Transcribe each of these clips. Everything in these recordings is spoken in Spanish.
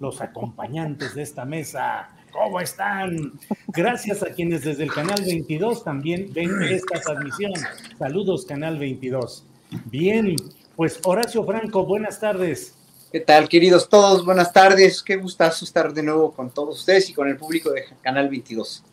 los acompañantes de esta mesa. ¿Cómo están? Gracias a quienes desde el canal 22 también ven esta transmisión. Saludos, canal 22. Bien, pues Horacio Franco, buenas tardes. ¿Qué tal, queridos todos? Buenas tardes. Qué gustazo estar de nuevo con todos ustedes y con el público de Canal 22.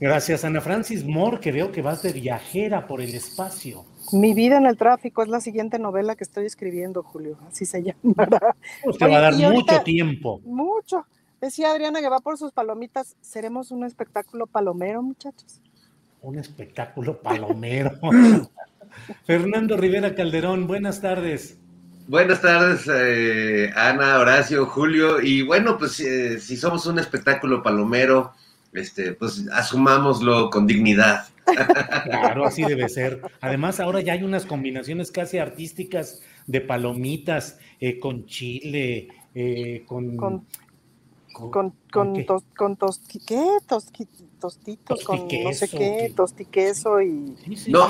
Gracias, Ana Francis Moore, que veo que vas de viajera por el espacio. Mi vida en el tráfico es la siguiente novela que estoy escribiendo, Julio, así se llamará. Pues te va a dar mucho tiempo. Mucho. Decía Adriana que va por sus palomitas. ¿Seremos un espectáculo palomero, muchachos? Un espectáculo palomero. Fernando Rivera Calderón, buenas tardes. Buenas tardes, eh, Ana, Horacio, Julio. Y bueno, pues eh, si somos un espectáculo palomero, este, pues asumámoslo con dignidad. Claro, así debe ser. Además, ahora ya hay unas combinaciones casi artísticas de palomitas eh, con chile, eh, con, con, con, con, ¿qué? Tos, con tosti, ¿qué? Tosti, tostitos, con no sé qué, tostiqueso y... Sí, sí, no.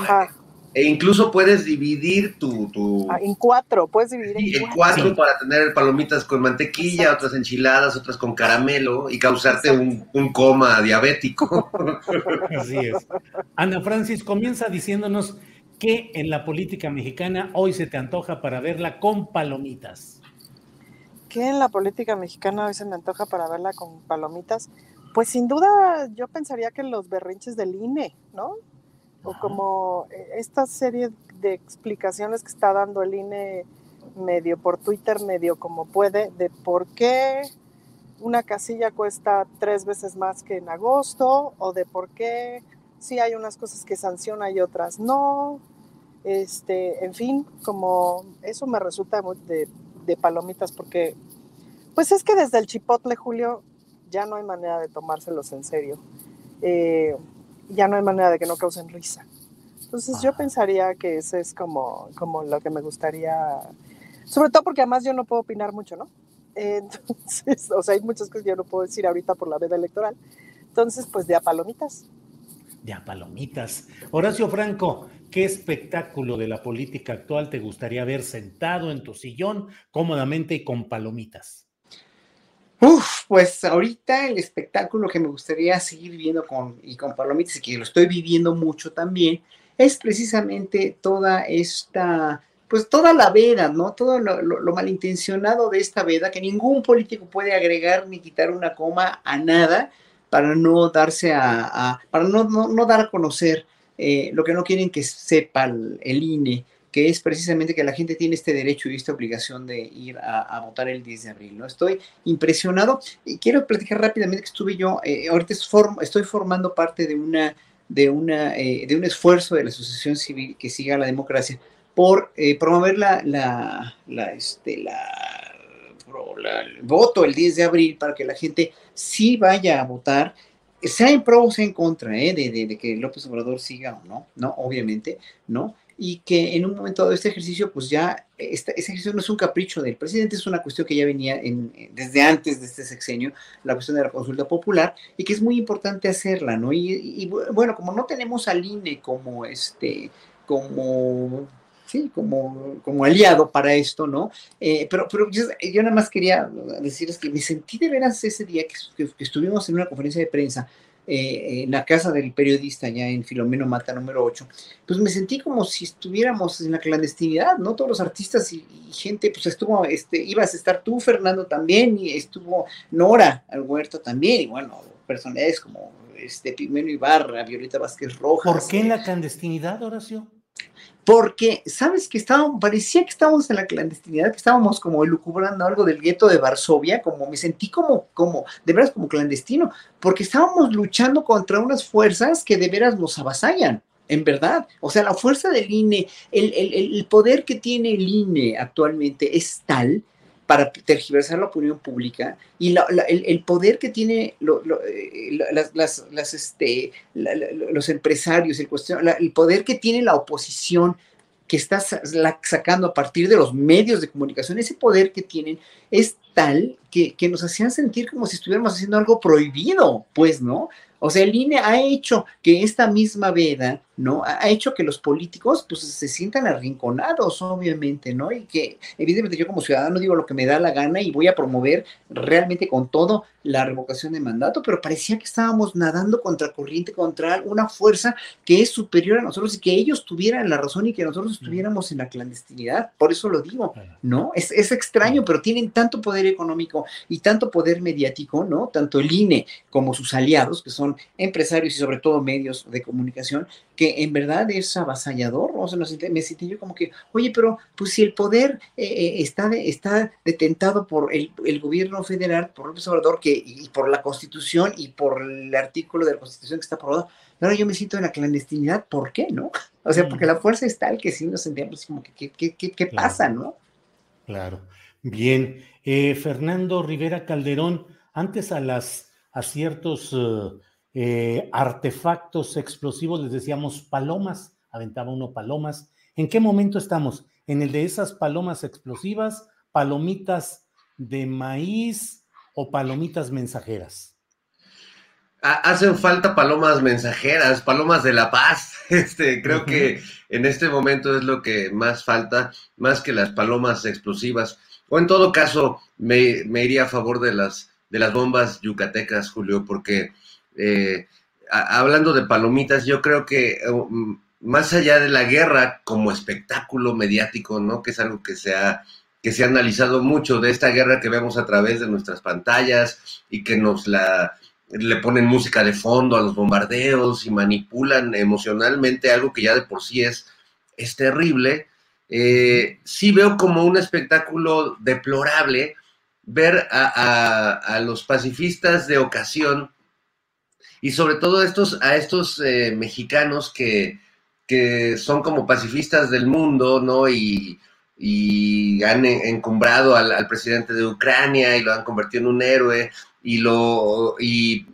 E incluso puedes dividir tu... tu... Ah, en cuatro, puedes dividir sí, en, cuatro, sí. para tener palomitas con mantequilla, Exacto. otras enchiladas, otras con caramelo y causarte un, un, coma diabético. Así es. Ana Francis comienza diciéndonos que en la política mexicana hoy se te antoja para verla con palomitas. ¿Qué en la política mexicana hoy se me antoja para verla con palomitas? Pues sin duda yo pensaría que los berrinches del INE, ¿no? O como esta serie de explicaciones que está dando el INE medio por Twitter, medio como puede, de por qué una casilla cuesta tres veces más que en agosto, o de por qué sí hay unas cosas que sanciona y otras no. Este, en fin, como eso me resulta de, de palomitas, porque pues es que desde el chipotle, Julio, ya no hay manera de tomárselos en serio. Eh, ya no hay manera de que no causen risa. Entonces yo pensaría que ese es como, como lo que me gustaría, sobre todo porque además yo no puedo opinar mucho, ¿no? Entonces, o sea, hay muchas cosas que yo no puedo decir ahorita por la veda electoral. Entonces, pues de a palomitas. De a palomitas. Horacio Franco, ¿qué espectáculo de la política actual te gustaría ver sentado en tu sillón cómodamente y con palomitas? Uf, pues ahorita el espectáculo que me gustaría seguir viendo con, y con Palomitas y que lo estoy viviendo mucho también, es precisamente toda esta, pues toda la veda, ¿no? Todo lo, lo, malintencionado de esta veda, que ningún político puede agregar ni quitar una coma a nada para no darse a, para no, no, dar a conocer eh, lo que no quieren que sepa el INE que es precisamente que la gente tiene este derecho y esta obligación de ir a, votar el 10 de abril. ¿no? Estoy impresionado y quiero platicar rápidamente que estuve yo, eh, ahorita estoy formando parte de, una, de, una, eh, de un esfuerzo de la Asociación Civil que siga la democracia por eh, promover la, la, este, la, el voto el 10 de abril para que la gente sí vaya a votar sea en pro o sea en contra ¿eh? de, de, que López Obrador siga o no, no, obviamente, ¿no? Y que en un momento dado este ejercicio, pues ya, este, ese ejercicio no es un capricho del presidente, es una cuestión que ya venía en, desde antes de este sexenio, la cuestión de la consulta popular, y que es muy importante hacerla, ¿no? Y, y bueno, como no tenemos al INE como este, como sí, como, como aliado para esto, ¿no? Eh, pero pero yo, nada más quería decirles que me sentí de veras ese día que, estuvimos en una conferencia de prensa eh, en la casa del periodista ya en Filomeno Mata número 8, pues me sentí como si estuviéramos en la clandestinidad, ¿no? Todos los artistas y, gente, pues estuvo, este, ibas a estar tú, Fernando, también, y estuvo Nora al huerto también, y bueno, personajes como este Pimeno Ibarra, Violeta Vázquez Rojas. ¿Por qué en la clandestinidad, Horacio? Porque sabes que parecía que estábamos en la clandestinidad, que estábamos como elucubrando algo del gueto de Varsovia, como me sentí como, como, de veras como clandestino, porque estábamos luchando contra unas fuerzas que de veras nos avasallan. En verdad, o sea, la fuerza del INE, el, el poder que tiene el INE actualmente es tal para tergiversar la opinión pública y el, poder que tiene los empresarios, el poder que tiene la oposición que está sacando a partir de los medios de comunicación, ese poder que tienen es tal que, que nos hacían sentir como si estuviéramos haciendo algo prohibido, pues, ¿no? O sea, el INE ha hecho que esta misma veda, ¿no? Ha hecho que los políticos, pues, se sientan arrinconados, obviamente, ¿no? Y que, evidentemente, yo como ciudadano digo lo que me da la gana y voy a promover realmente con todo la revocación de mandato, pero parecía que estábamos nadando contra corriente, contra una fuerza que es superior a nosotros y que ellos tuvieran la razón y que nosotros estuviéramos en la clandestinidad. Por eso lo digo, ¿no? Es, es extraño, pero tienen tanto poder económico y tanto poder mediático, ¿no? Tanto el INE como sus aliados, que son empresarios y sobre todo medios de comunicación, que en verdad es avasallador. O sea, me sentí yo como que, oye, pero pues si el poder eh, eh, está, está detentado por el, gobierno federal, por López Obrador, que, y por la Constitución y por el artículo de la Constitución que está aprobado, ahora yo me siento en la clandestinidad, ¿por qué, no? O sea, porque la fuerza es tal que sí nos sentíamos como que, ¿qué, qué, pasa, no? Claro. Bien. Eh, Fernando Rivera Calderón, antes a las a ciertos eh, artefactos explosivos, les decíamos palomas, aventaba uno palomas. ¿En qué momento estamos? ¿En el de esas palomas explosivas, palomitas de maíz o palomitas mensajeras? Hacen falta palomas mensajeras, palomas de la paz. Este, creo que en este momento es lo que más falta, más que las palomas explosivas. O en todo caso, me, iría a favor de las, de las bombas yucatecas, Julio, porque eh, hablando de palomitas, yo creo que um, más allá de la guerra como espectáculo mediático, ¿no? Que es algo que se ha que se analizado mucho de esta guerra que vemos a través de nuestras pantallas y que nos la le ponen música de fondo a los bombardeos y manipulan emocionalmente algo que ya de por sí es, es terrible. Eh, sí veo como un espectáculo deplorable ver a los pacifistas de ocasión y sobre todo estos, a estos eh, mexicanos que, son como pacifistas del mundo, ¿no? Y, han encumbrado al, presidente de Ucrania y lo han convertido en un héroe y lo y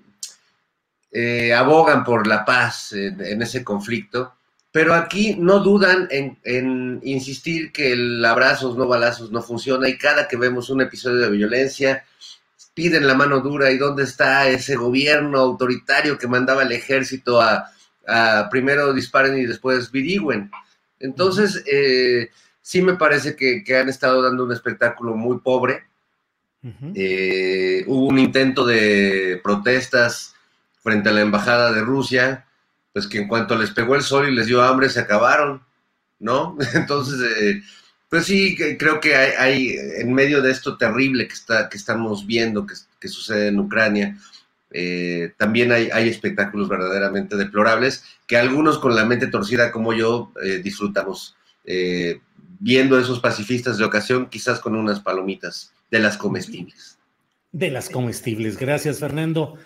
eh, abogan por la paz en, ese conflicto. Pero aquí no dudan en, insistir que el abrazos, no balazos no funciona y cada que vemos un episodio de violencia, piden la mano dura y dónde está ese gobierno autoritario que mandaba el ejército a, primero disparen y después virigüen. Entonces, eh, sí me parece que, han estado dando un espectáculo muy pobre. Eh, hubo un intento de protestas frente a la embajada de Rusia, pues que en cuanto les pegó el sol y les dio hambre se acabaron, ¿no? Entonces, eh, pues sí, creo que hay, en medio de esto terrible que, está, que estamos viendo, que, sucede en Ucrania, eh, también hay, espectáculos verdaderamente deplorables que algunos con la mente torcida como yo eh, disfrutamos eh, viendo esos pacifistas de ocasión, quizás con unas palomitas de las comestibles. De las comestibles, gracias Fernando.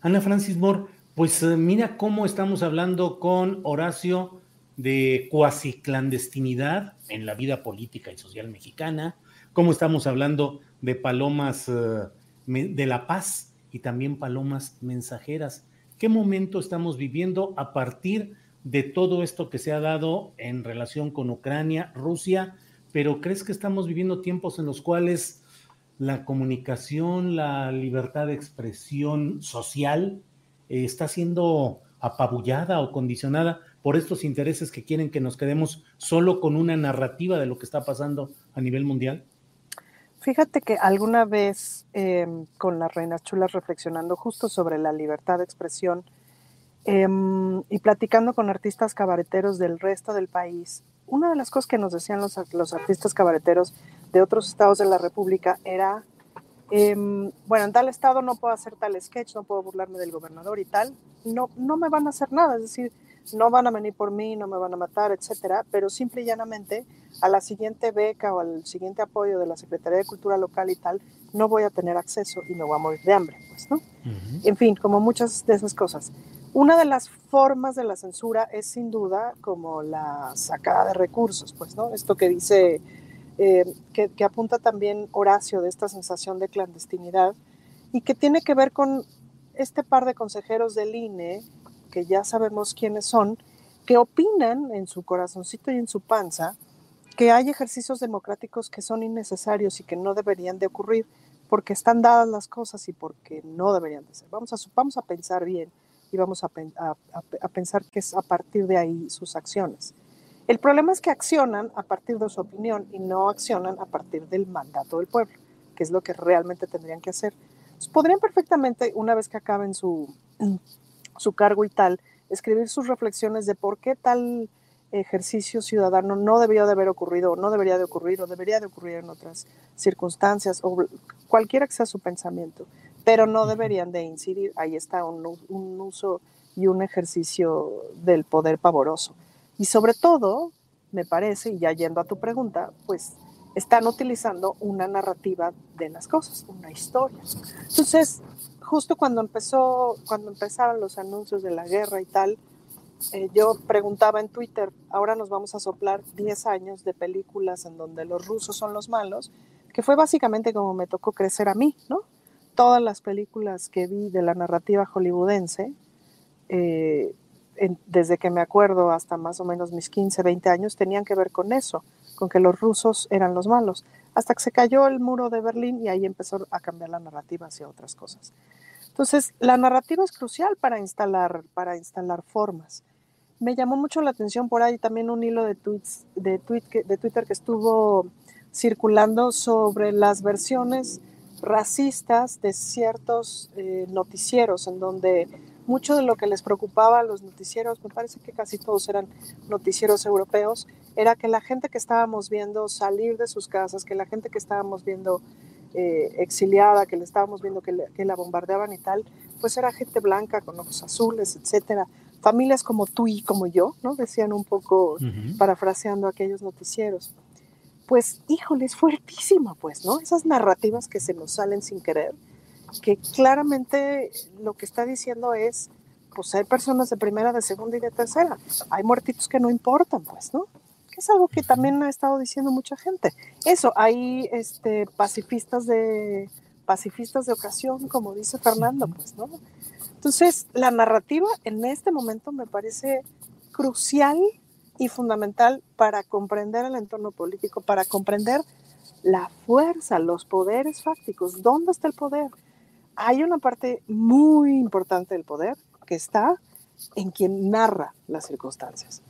Ana Francis Moore, pues mira cómo estamos hablando con Horacio de cuasi clandestinidad en la vida política y social mexicana, cómo estamos hablando de palomas eh, de la paz y también palomas mensajeras. ¿Qué momento estamos viviendo a partir de todo esto que se ha dado en relación con Ucrania, Rusia? Pero ¿crees que estamos viviendo tiempos en los cuales la comunicación, la libertad de expresión social eh, está siendo apabullada o condicionada por estos intereses que quieren que nos quedemos solo con una narrativa de lo que está pasando a nivel mundial? Fíjate que alguna vez em, con las reinas chulas reflexionando justo sobre la libertad de expresión em, y platicando con artistas cabareteros del resto del país, una de las cosas que nos decían los, los artistas cabareteros de otros estados de la República era, em, bueno, en tal estado no puedo hacer tal sketch, no puedo burlarme del gobernador y tal, no, no me van a hacer nada, es decir, no van a venir por mí, no me van a matar, etcétera, pero simple y llanamente a la siguiente beca o al siguiente apoyo de la Secretaría de Cultura Local y tal, no voy a tener acceso y me voy a morir de hambre, pues, ¿no? En fin, como muchas de esas cosas. Una de las formas de la censura es sin duda como la sacada de recursos, pues, ¿no? Esto que dice, eh, que, que apunta también Horacio de esta sensación de clandestinidad y que tiene que ver con este par de consejeros del INE que ya sabemos quiénes son, que opinan en su corazoncito y en su panza que hay ejercicios democráticos que son innecesarios y que no deberían de ocurrir porque están dadas las cosas y porque no deberían de ser. Vamos a, vamos a pensar bien y vamos a, a, pensar que es a partir de ahí sus acciones. El problema es que accionan a partir de su opinión y no accionan a partir del mandato del pueblo, que es lo que realmente tendrían que hacer. podrían perfectamente, una vez que acaben su, su cargo y tal, escribir sus reflexiones de por qué tal ejercicio ciudadano no debió de haber ocurrido, o no debería de ocurrir, o debería de ocurrir en otras circunstancias, o cualquiera que sea su pensamiento, pero no deberían de incidir. Ahí está un, un uso y un ejercicio del poder pavoroso. Y sobre todo, me parece, y ya yendo a tu pregunta, pues están utilizando una narrativa de las cosas, una historia. Entonces, justo cuando empezó, cuando empezaron los anuncios de la guerra y tal, eh, yo preguntaba en Twitter, ahora nos vamos a soplar 10 años de películas en donde los rusos son los malos, que fue básicamente como me tocó crecer a mí, ¿no? Todas las películas que vi de la narrativa hollywoodense, eh, desde que me acuerdo hasta más o menos mis 15, 20 años, tenían que ver con eso, con que los rusos eran los malos, hasta que se cayó el muro de Berlín y ahí empezó a cambiar la narrativa hacia otras cosas. Entonces, la narrativa es crucial para instalar, para instalar formas. Me llamó mucho la atención por ahí también un hilo de, tweets, de, tweet de Twitter que estuvo circulando sobre las versiones racistas de ciertos eh, noticieros, en donde mucho de lo que les preocupaba a los noticieros, me parece que casi todos eran noticieros europeos, era que la gente que estábamos viendo salir de sus casas, que la gente que estábamos viendo eh, exiliada, que le estábamos viendo que, la bombardeaban y tal, pues era gente blanca con ojos azules, etcétera. Familias como tú y como yo, ¿no? Decían un poco, parafraseando aquellos noticieros. Pues, híjole, es fuertísima, pues, ¿no? Esas narrativas que se nos salen sin querer, que claramente lo que está diciendo es, pues hay personas de primera, de segunda y de tercera. Hay muertitos que no importan, pues, ¿no? es algo que también ha estado diciendo mucha gente. Eso, hay este, pacifistas de pacifistas de ocasión, como dice Fernando, pues, ¿no? Entonces, la narrativa en este momento me parece crucial y fundamental para comprender el entorno político, para comprender la fuerza, los poderes fácticos. ¿Dónde está el poder? Hay una parte muy importante del poder que está en quien narra las circunstancias.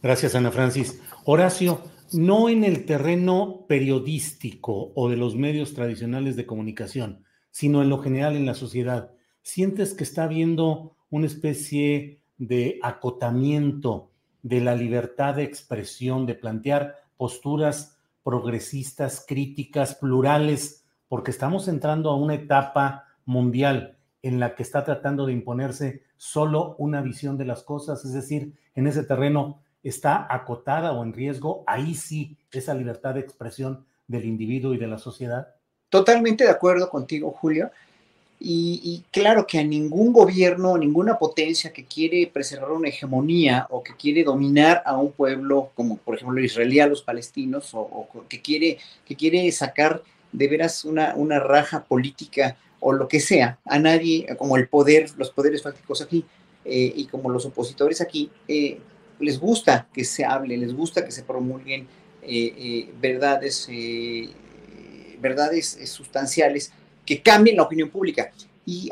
Gracias, Ana Francis. Horacio, no en el terreno periodístico o de los medios tradicionales de comunicación, sino en lo general en la sociedad, ¿sientes que está habiendo una especie de acotamiento de la libertad de expresión, de plantear posturas progresistas, críticas, plurales, porque estamos entrando a una etapa mundial en la que está tratando de imponerse solo una visión de las cosas, es decir, en ese terreno está acotada o en riesgo, ahí sí esa libertad de expresión del individuo y de la sociedad. Totalmente de acuerdo contigo, Julio. Y, claro que a ningún gobierno, ninguna potencia que quiere preservar una hegemonía o que quiere dominar a un pueblo, como por ejemplo el israelí a los palestinos, o, que, quiere, que quiere sacar de veras una, una raja política o lo que sea, a nadie, como el poder, los poderes fácticos aquí, eh, y como los opositores aquí, eh, les gusta que se hable, les gusta que se promulguen eh, eh, verdades, verdades sustanciales que cambien la opinión pública. Y,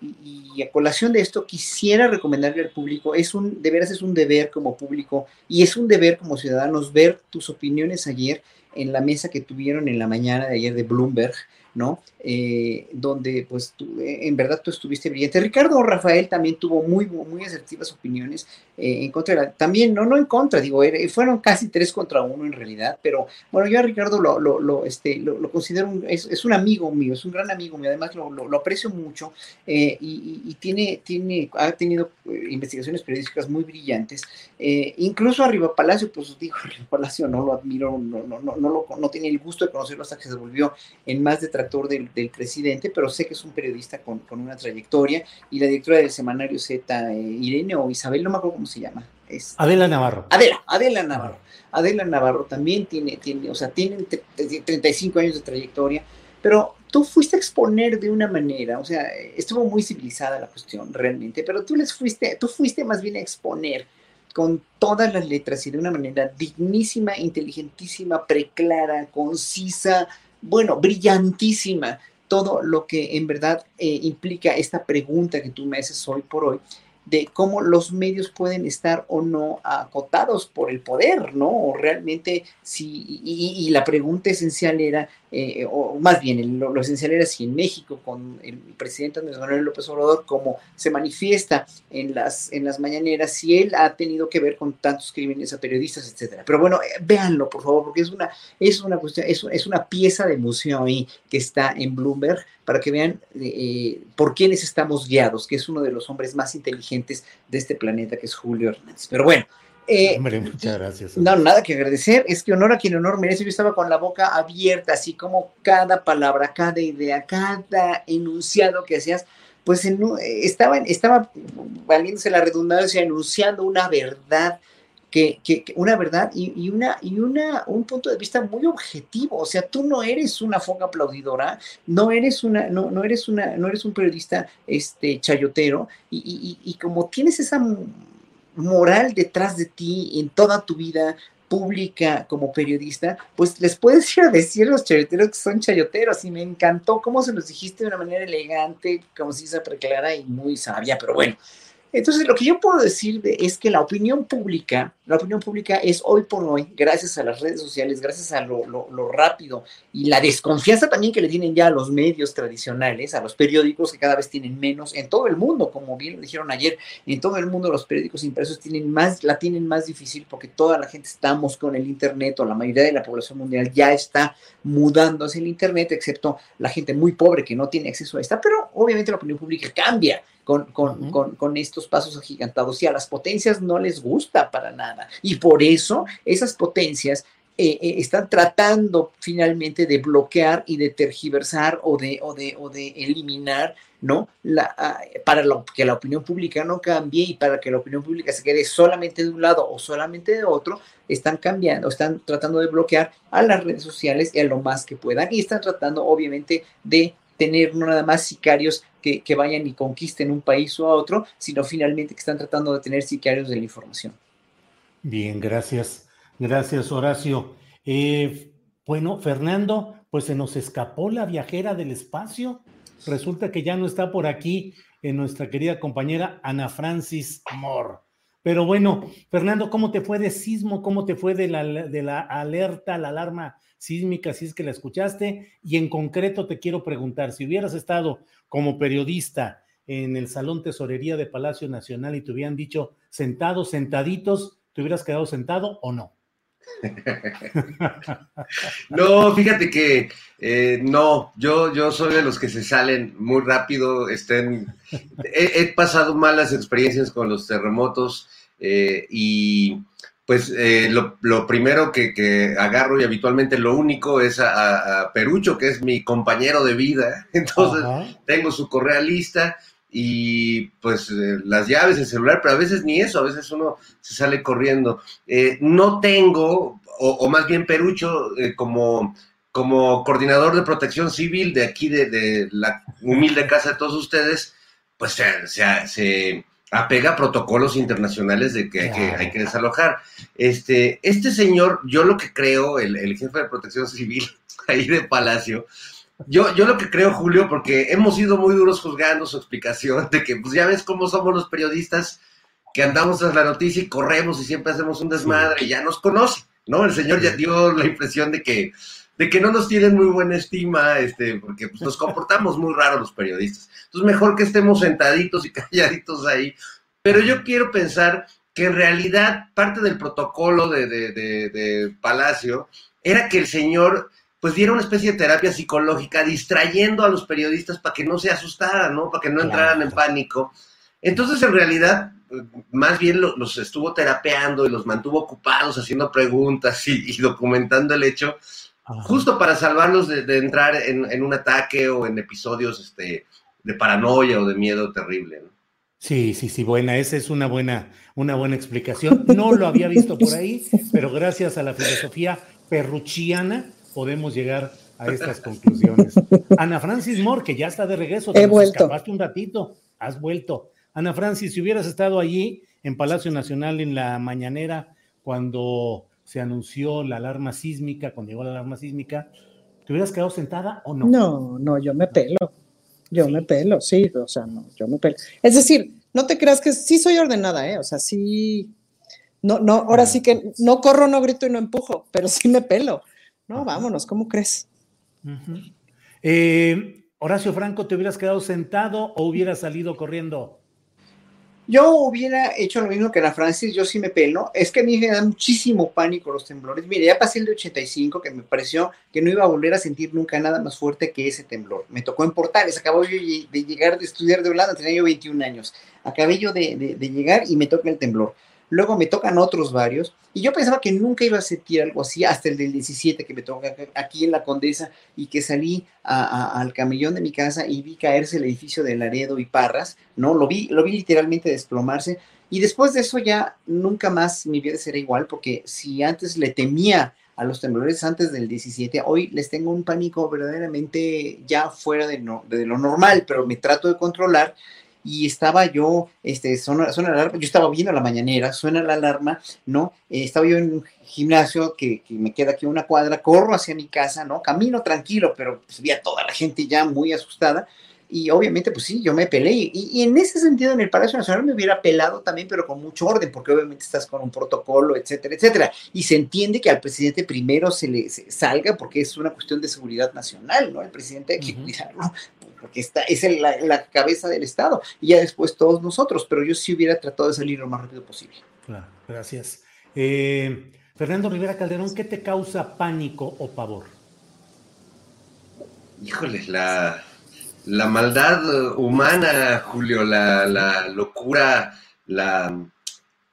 y, a colación de esto, quisiera recomendarle al público, es un, de veras es un deber como público y es un deber como ciudadanos ver tus opiniones ayer en la mesa que tuvieron en la mañana de ayer de Bloomberg, ¿no? Eh, donde pues eh, en verdad tú estuviste brillante. Ricardo Rafael también tuvo muy, muy asertivas opiniones eh, en contra, también, no, no en contra, digo, fueron casi tres contra uno en realidad, pero bueno, yo a Ricardo lo, lo, lo este, lo, considero, un, es, un amigo mío, es un gran amigo mío, además lo, aprecio mucho y, tiene, tiene, ha tenido investigaciones periodísticas muy brillantes, incluso arriba Palacio, pues digo, arriba Palacio no lo admiro, no, no, no, no, no tiene el gusto de conocerlo hasta que se volvió en más del del presidente, pero sé que es un periodista con, una trayectoria y la directora del semanario Z, eh, Irene o Isabel, no me acuerdo cómo se llama. Es, Adela Navarro. Adela, Adela Navarro. Adela Navarro también tiene, tiene o sea, tienen 35 años de trayectoria, pero tú fuiste a exponer de una manera, o sea, estuvo muy civilizada la cuestión realmente, pero tú les fuiste, tú fuiste más bien a exponer con todas las letras y de una manera dignísima, inteligentísima, preclara, concisa, bueno, brillantísima todo lo que en verdad eh, implica esta pregunta que tú me haces hoy por hoy de cómo los medios pueden estar o no acotados por el poder, ¿no? O realmente, si, y, la pregunta esencial era, eh, o más bien, lo, esencial era si en México, con el presidente Andrés Manuel López Obrador, como se manifiesta en las, en las mañaneras, si él ha tenido que ver con tantos crímenes a periodistas, etcétera. Pero bueno, eh, véanlo, por favor, porque es una, es una cuestión, es, es una pieza de museo ahí que está en Bloomberg para que vean eh, por quiénes estamos guiados, que es uno de los hombres más inteligentes de este planeta, que es Julio Hernández. Pero bueno. Eh, Hombre, muchas gracias. No, nada que agradecer. Es que honor a quien honor merece. Yo estaba con la boca abierta, así como cada palabra, cada idea, cada enunciado que hacías, pues estaba, estaba valiéndose la redundancia, enunciando una verdad que, una verdad y, una, y una, un punto de vista muy objetivo. O sea, tú no eres una foca aplaudidora, no eres una, no, no eres una, no eres un periodista este, chayotero, y, y como tienes esa moral detrás de ti en toda tu vida, pública como periodista, pues les puedes ir a decir a los chayoteros que son chayoteros. Y me encantó cómo se los dijiste de una manera elegante, como si se preclara y muy sabia, pero bueno, entonces, lo que yo puedo decir es que la opinión pública, la opinión pública es hoy por hoy, gracias a las redes sociales, gracias a lo, rápido y la desconfianza también que le tienen ya a los medios tradicionales, a los periódicos que cada vez tienen menos en todo el mundo, como bien lo dijeron ayer, en todo el mundo los periódicos impresos tienen más, la tienen más difícil porque toda la gente estamos con el Internet o la mayoría de la población mundial ya está mudando hacia el Internet, excepto la gente muy pobre que no tiene acceso a esta, pero obviamente la opinión pública cambia con, con, estos pasos agigantados y a las potencias no les gusta para nada. Y por eso esas potencias eh, eh, están tratando finalmente de bloquear y de tergiversar o de, o de, o de eliminar, ¿no? La, ah, para que la opinión pública no cambie y para que la opinión pública se quede solamente de un lado o solamente de otro, están cambiando, están tratando de bloquear a las redes sociales y a lo más que puedan y están tratando obviamente de tener no nada más sicarios que, vayan y conquisten un país o a otro, sino finalmente que están tratando de tener sicarios de la información. Bien, gracias. Gracias, Horacio. Eh, bueno, Fernando, pues se nos escapó la viajera del espacio. Resulta que ya no está por aquí en nuestra querida compañera Ana Francis Moore. Pero bueno, Fernando, ¿cómo te fue de sismo? ¿Cómo te fue de la, de la alerta, la alarma sísmica, si es que la escuchaste. Y en concreto te quiero preguntar, si hubieras estado como periodista en el Salón Tesorería de Palacio Nacional y te hubieran dicho sentados, sentaditos, ¿te hubieras quedado sentado o no? no, fíjate que eh, no, yo, yo soy de los que se salen muy rápido, estén, he, pasado malas experiencias con los terremotos eh, y pues eh, lo, primero que, agarro y habitualmente lo único es a, Perucho, que es mi compañero de vida. Entonces tengo su correa lista y pues eh, las llaves, el celular, pero a veces ni eso, a veces uno se sale corriendo. Eh, no tengo, o, más bien Perucho, como, como coordinador de protección civil de aquí, de, la humilde casa de todos ustedes, pues se, se apega a protocolos internacionales de que, hay que desalojar. Este, este señor, yo lo que creo, el, jefe de protección civil ahí de Palacio, yo, yo lo que creo, Julio, porque hemos sido muy duros juzgando su explicación de que, pues ya ves cómo somos los periodistas que andamos tras la noticia y corremos y siempre hacemos un desmadre y ya nos conoce, ¿no? El señor ya dio la impresión de que, de que no nos tienen muy buena estima, este, porque pues, nos comportamos muy raro los periodistas. Entonces, mejor que estemos sentaditos y calladitos ahí. Pero yo quiero pensar que en realidad parte del protocolo de, de, de Palacio era que el señor pues diera una especie de terapia psicológica distrayendo a los periodistas para que no se asustaran, ¿no? Para que no entraran en pánico. Entonces, en realidad, más bien los estuvo terapeando y los mantuvo ocupados haciendo preguntas y, documentando el hecho, justo para salvarlos de, entrar en, un ataque o en episodios este, de paranoia o de miedo terrible. ¿no? Sí, sí, sí, buena, esa es una buena, una buena explicación. No lo había visto por ahí, pero gracias a la filosofía perruchiana podemos llegar a estas conclusiones. Ana Francis Moore, que ya está de regreso, te He vuelto. escapaste un ratito, has vuelto. Ana Francis, si hubieras estado allí en Palacio Nacional en la mañanera cuando se anunció la alarma sísmica, cuando llegó la alarma sísmica, ¿te hubieras quedado sentada o no? No, no, yo me pelo. Yo me pelo, sí, o sea, no, yo me pelo. Es decir, no te creas que sí soy ordenada, ¿eh? O sea, sí. No, no, ahora sí que no corro, no grito y no empujo, pero sí me pelo. No, vámonos, ¿cómo crees? Eh, Horacio Franco, ¿te hubieras quedado sentado o hubieras salido corriendo? Yo hubiera hecho lo mismo que la Francis, yo sí me pelo. Es que a mí me da muchísimo pánico los temblores. Mire, ya pasé el de 85, que me pareció que no iba a volver a sentir nunca nada más fuerte que ese temblor. Me tocó en Portales, acabo yo de llegar de estudiar de Holanda, tenía yo 21 años. Acabé yo de llegar y me toca el temblor luego me tocan otros varios, y yo pensaba que nunca iba a sentir algo así hasta el del 17 que me toca aquí en la Condesa y que salí al camellón de mi casa y vi caerse el edificio de Laredo y Parras, ¿no? Lo vi, lo vi literalmente desplomarse, y después de eso ya nunca más mi vida será igual, porque si antes le temía a los temblores antes del 17, hoy les tengo un pánico verdaderamente ya fuera de, de lo normal, pero me trato de controlar y estaba yo, este, suena, suena la alarma, yo estaba viendo la mañanera, suena la alarma, ¿no? Eh, estaba yo en un gimnasio que, me queda aquí una cuadra, corro hacia mi casa, ¿no? Camino tranquilo, pero pues, vi a toda la gente ya muy asustada. Y obviamente, pues sí, yo me peleé. Y, en ese sentido, en el Palacio Nacional me hubiera pelado también, pero con mucho orden, porque obviamente estás con un protocolo, etcétera, etcétera. Y se entiende que al presidente primero se le salga porque es una cuestión de seguridad nacional, ¿no? El presidente hay que cuidarlo porque está, es la, cabeza del Estado, y ya después todos nosotros, pero yo sí hubiera tratado de salir lo más rápido posible. Claro, gracias. Eh, Fernando Rivera Calderón, ¿qué te causa pánico o pavor? Híjole, la, la maldad humana, Julio, la, locura, la,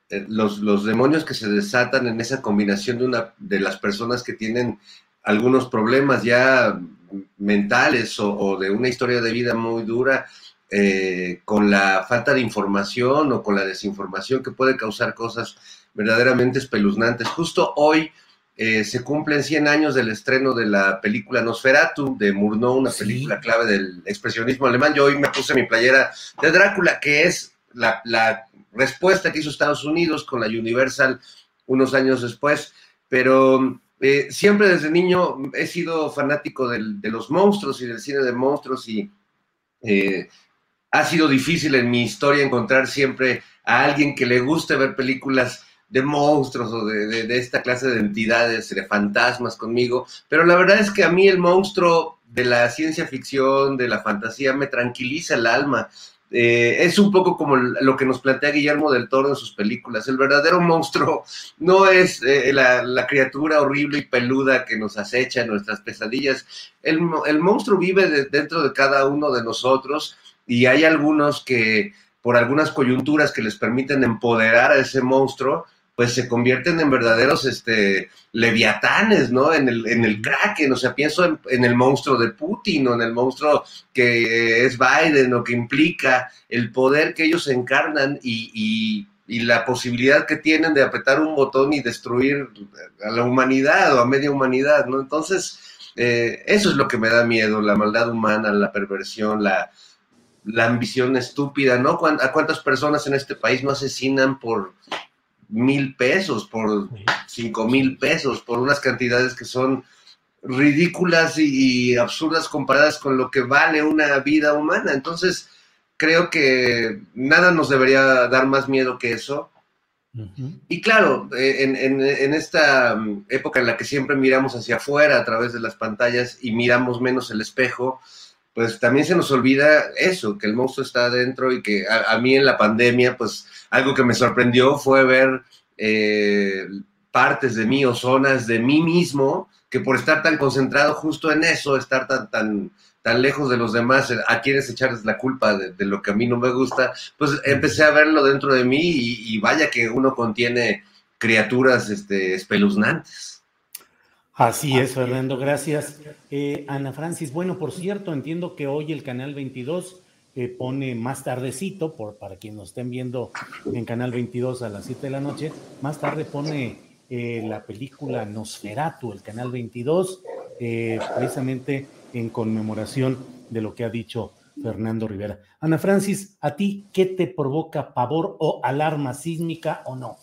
eh, los, los, demonios que se desatan en esa combinación de, una, de las personas que tienen algunos problemas ya mentales o, de una historia de vida muy dura, eh, con la falta de información o con la desinformación que puede causar cosas verdaderamente espeluznantes. Justo hoy eh, se cumplen 100 años del estreno de la película Nosferatu de Murnau, una película clave del expresionismo alemán. Yo hoy me puse mi playera de Drácula, que es la, la respuesta que hizo Estados Unidos con la Universal unos años después, pero eh, siempre desde niño he sido fanático de los monstruos y del cine de monstruos y eh, ha sido difícil en mi historia encontrar siempre a alguien que le guste ver películas de monstruos o de, de, esta clase de entidades, de fantasmas conmigo, pero la verdad es que a mí el monstruo de la ciencia ficción, de la fantasía, me tranquiliza el alma. Eh, es un poco como lo que nos plantea Guillermo del Toro en sus películas. El verdadero monstruo no es eh, la, criatura horrible y peluda que nos acecha en nuestras pesadillas. El, monstruo vive dentro de cada uno de nosotros y hay algunos que por algunas coyunturas que les permiten empoderar a ese monstruo, pues se convierten en verdaderos este, leviatanes, ¿no? En el, en el kraken, o sea, pienso en, el monstruo de Putin o en el monstruo que es Biden o que implica el poder que ellos encarnan y, la posibilidad que tienen de apretar un botón y destruir a la humanidad o a media humanidad, ¿no? Entonces, eh, eso es lo que me da miedo, la maldad humana, la perversión, la, la ambición estúpida, ¿no? ¿A cuántas personas en este país no asesinan por mil pesos, por cinco mil pesos, por unas cantidades que son ridículas y, absurdas comparadas con lo que vale una vida humana. Entonces, creo que nada nos debería dar más miedo que eso. Y claro, eh, en, esta mm, época en la que siempre miramos hacia afuera a través de las pantallas y miramos menos el espejo, pues también se nos olvida eso, que el monstruo está adentro y que a, mí en la pandemia, pues algo que me sorprendió fue ver eh, partes de mí o zonas de mí mismo que por estar tan concentrado justo en eso, estar tan, tan, tan lejos de los demás, a quienes echarles la culpa de, lo que a mí no me gusta, pues empecé a verlo dentro de mí y, vaya que uno contiene criaturas este, espeluznantes. Así es, Fernando, gracias. Eh, Ana Francis, bueno, por cierto, entiendo que hoy el Canal 22 eh, pone más tardecito, por, para quienes nos estén viendo en Canal 22 a las 7 de la noche, más tarde pone eh, la película Nosferatu, el Canal 22, precisamente en conmemoración de lo que ha dicho Fernando Rivera. Ana Francis, ¿a ti qué te provoca pavor o alarma sísmica o no?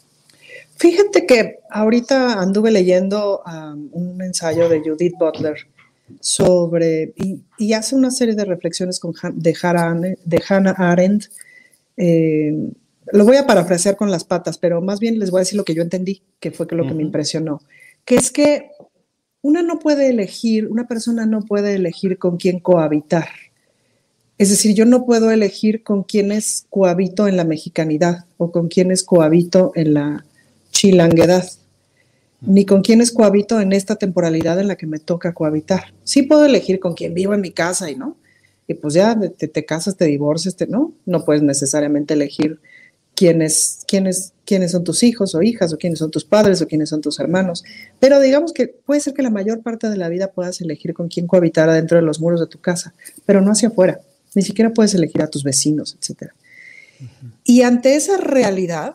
Fíjate que ahorita anduve leyendo um, un ensayo de Judith Butler sobre, y, hace una serie de reflexiones con, de, Hannah, Arendt. Eh, lo voy a parafrasear con las patas, pero más bien les voy a decir lo que yo entendí, que fue lo que me impresionó, que es que una no puede elegir, una persona no puede elegir con quién cohabitar. Es decir, yo no puedo elegir con quiénes cohabito en la mexicanidad o con quiénes cohabito en la chilanguedad, ni con quiénes cohabito en esta temporalidad en la que me toca cohabitar. Sí puedo elegir con quién vivo en mi casa y no. Y pues ya te, te casas, te divorcias, te, ¿no? No puedes necesariamente elegir quiénes, quiénes, quiénes son tus hijos o hijas, o quiénes son tus padres, o quiénes son tus hermanos. Pero digamos que puede ser que la mayor parte de la vida puedas elegir con quién cohabitar adentro de los muros de tu casa, pero no hacia afuera. Ni siquiera puedes elegir a tus vecinos, etc. Y ante esa realidad,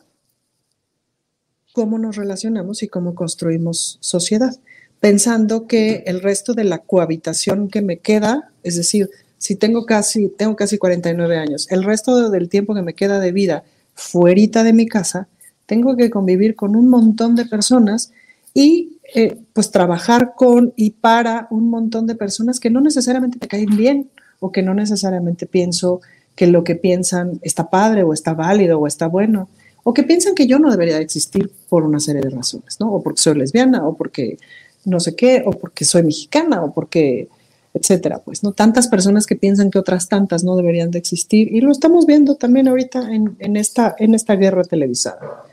¿cómo nos relacionamos y cómo construimos sociedad? Pensando que el resto de la cohabitación que me queda, es decir, si tengo casi, tengo casi 49 años, el resto del tiempo que me queda de vida fuerita de mi casa, tengo que convivir con un montón de personas y eh, pues trabajar con y para un montón de personas que no necesariamente te caen bien o que no necesariamente pienso que lo que piensan está padre o está válido o está bueno o que piensan que yo no debería existir por una serie de razones, ¿no? O porque soy lesbiana o porque no sé qué o porque soy mexicana o porque etcétera, pues, ¿no? Tantas personas que piensan que otras tantas no deberían de existir y lo estamos viendo también ahorita en, esta, en esta guerra televisada.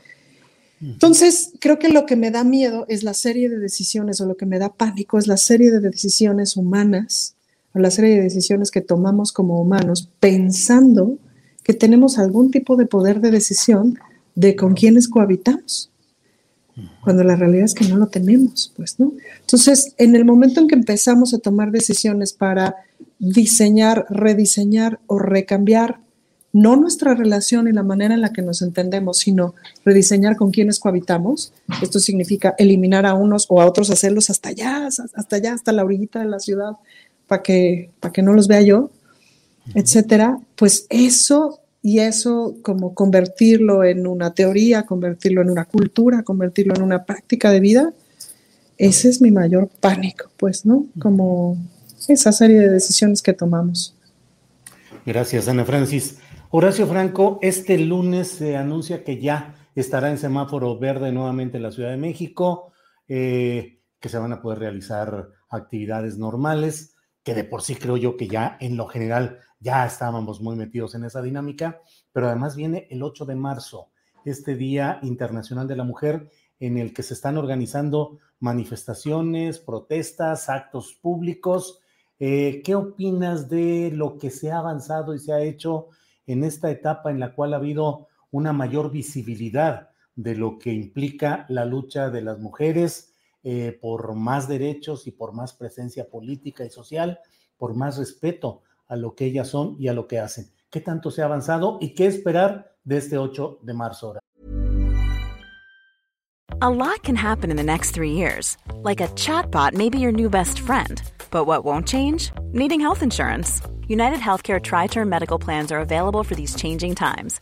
Entonces, creo que lo que me da miedo es la serie de decisiones o lo que me da pánico es la serie de decisiones humanas o la serie de decisiones que tomamos como humanos pensando que tenemos algún tipo de poder de decisión de con quienes cohabitamos cuando la realidad es que no lo tenemos, pues, ¿no? Entonces, en el momento en que empezamos a tomar decisiones para diseñar, rediseñar o recambiar no nuestra relación y la manera en la que nos entendemos, sino rediseñar con quienes cohabitamos. Esto significa eliminar a unos o a otros, hacerlos hasta allá, hasta allá, hasta la orillita de la ciudad, para que, para que no los vea yo, etcétera. Pues eso y eso como convertirlo en una teoría, convertirlo en una cultura, convertirlo en una práctica de vida, ese es mi mayor pánico, pues, ¿no? Como esa serie de decisiones que tomamos. Gracias, Ana Francis. Horacio Franco, este lunes se anuncia que ya estará en semáforo verde nuevamente en la Ciudad de México, eh, que se van a poder realizar actividades normales, que de por sí creo yo que ya en lo general ya estábamos muy metidos en esa dinámica, pero además viene el 8 de marzo, este Día Internacional de la Mujer, en el que se están organizando manifestaciones, protestas, actos públicos. Eh, ¿Qué opinas de lo que se ha avanzado y se ha hecho en esta etapa en la cual ha habido una mayor visibilidad de lo que implica la lucha de las mujeres eh, por más derechos y por más presencia política y social, por más respeto a lo que ellas son y a lo que hacen. ¿Qué tanto se ha avanzado y qué esperar de este 8 de marzo? A lot can happen in the next three years. Like a chatbot may be your new best friend. But what won't change? Needing health insurance. United Healthcare Tri Term Medical Plans are available for these changing times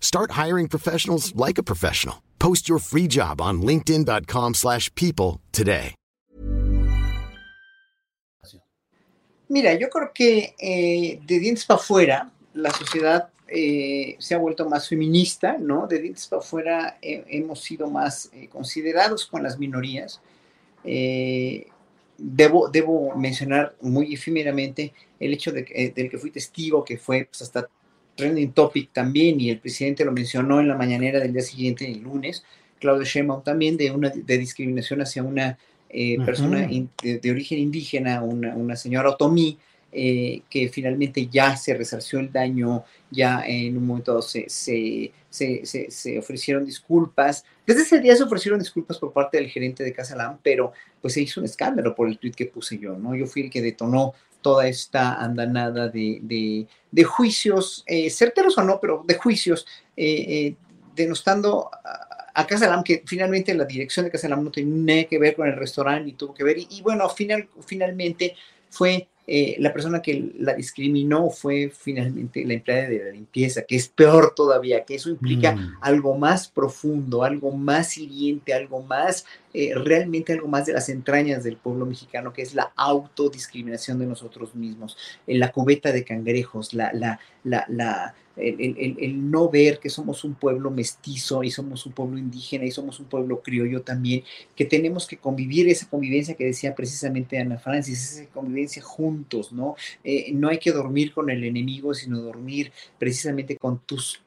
Start hiring professionals like a professional. Post your free job on linkedin.com/people today. Mira, yo creo que eh, de dientes para afuera, la sociedad eh, se ha vuelto más feminista, ¿no? De dientes para afuera eh, hemos sido más eh, considerados con las minorías. Eh, debo, debo mencionar muy efímeramente el hecho de, eh, del que fui testigo, que fue pues, hasta trending topic también, y el presidente lo mencionó en la mañanera del día siguiente, el lunes, Claudio Sheinbaum también, de una de discriminación hacia una eh, persona in- de, de origen indígena, una, una señora otomí, eh, que finalmente ya se resarció el daño, ya en un momento se, se, se, se- se ofrecieron disculpas. Desde ese día se ofrecieron disculpas por parte del gerente de Casa Lam, pero pues se hizo un escándalo por el tweet que puse yo, ¿no? Yo fui el que detonó toda esta andanada de, de, de juicios, eh, certeros o no, pero de juicios, eh, eh, denostando a, a Casa Lam, que finalmente la dirección de Casa Lam no tenía que ver con el restaurante, ni tuvo que ver, y, y bueno, final, finalmente fue eh, la persona que la discriminó fue finalmente la empleada de la limpieza, que es peor todavía, que eso implica Mm. algo más profundo, algo más hiriente, algo más, eh, realmente algo más de las entrañas del pueblo mexicano, que es la autodiscriminación de nosotros mismos, en la cubeta de cangrejos, la, la, la, la, el, el- el- no ver que somos un pueblo mestizo y somos un pueblo indígena y somos un pueblo criollo también, que tenemos que convivir esa convivencia que decía precisamente Ana Francis, esa convivencia juntos, ¿no? Eh, no hay que dormir con el enemigo, sino dormir precisamente con tus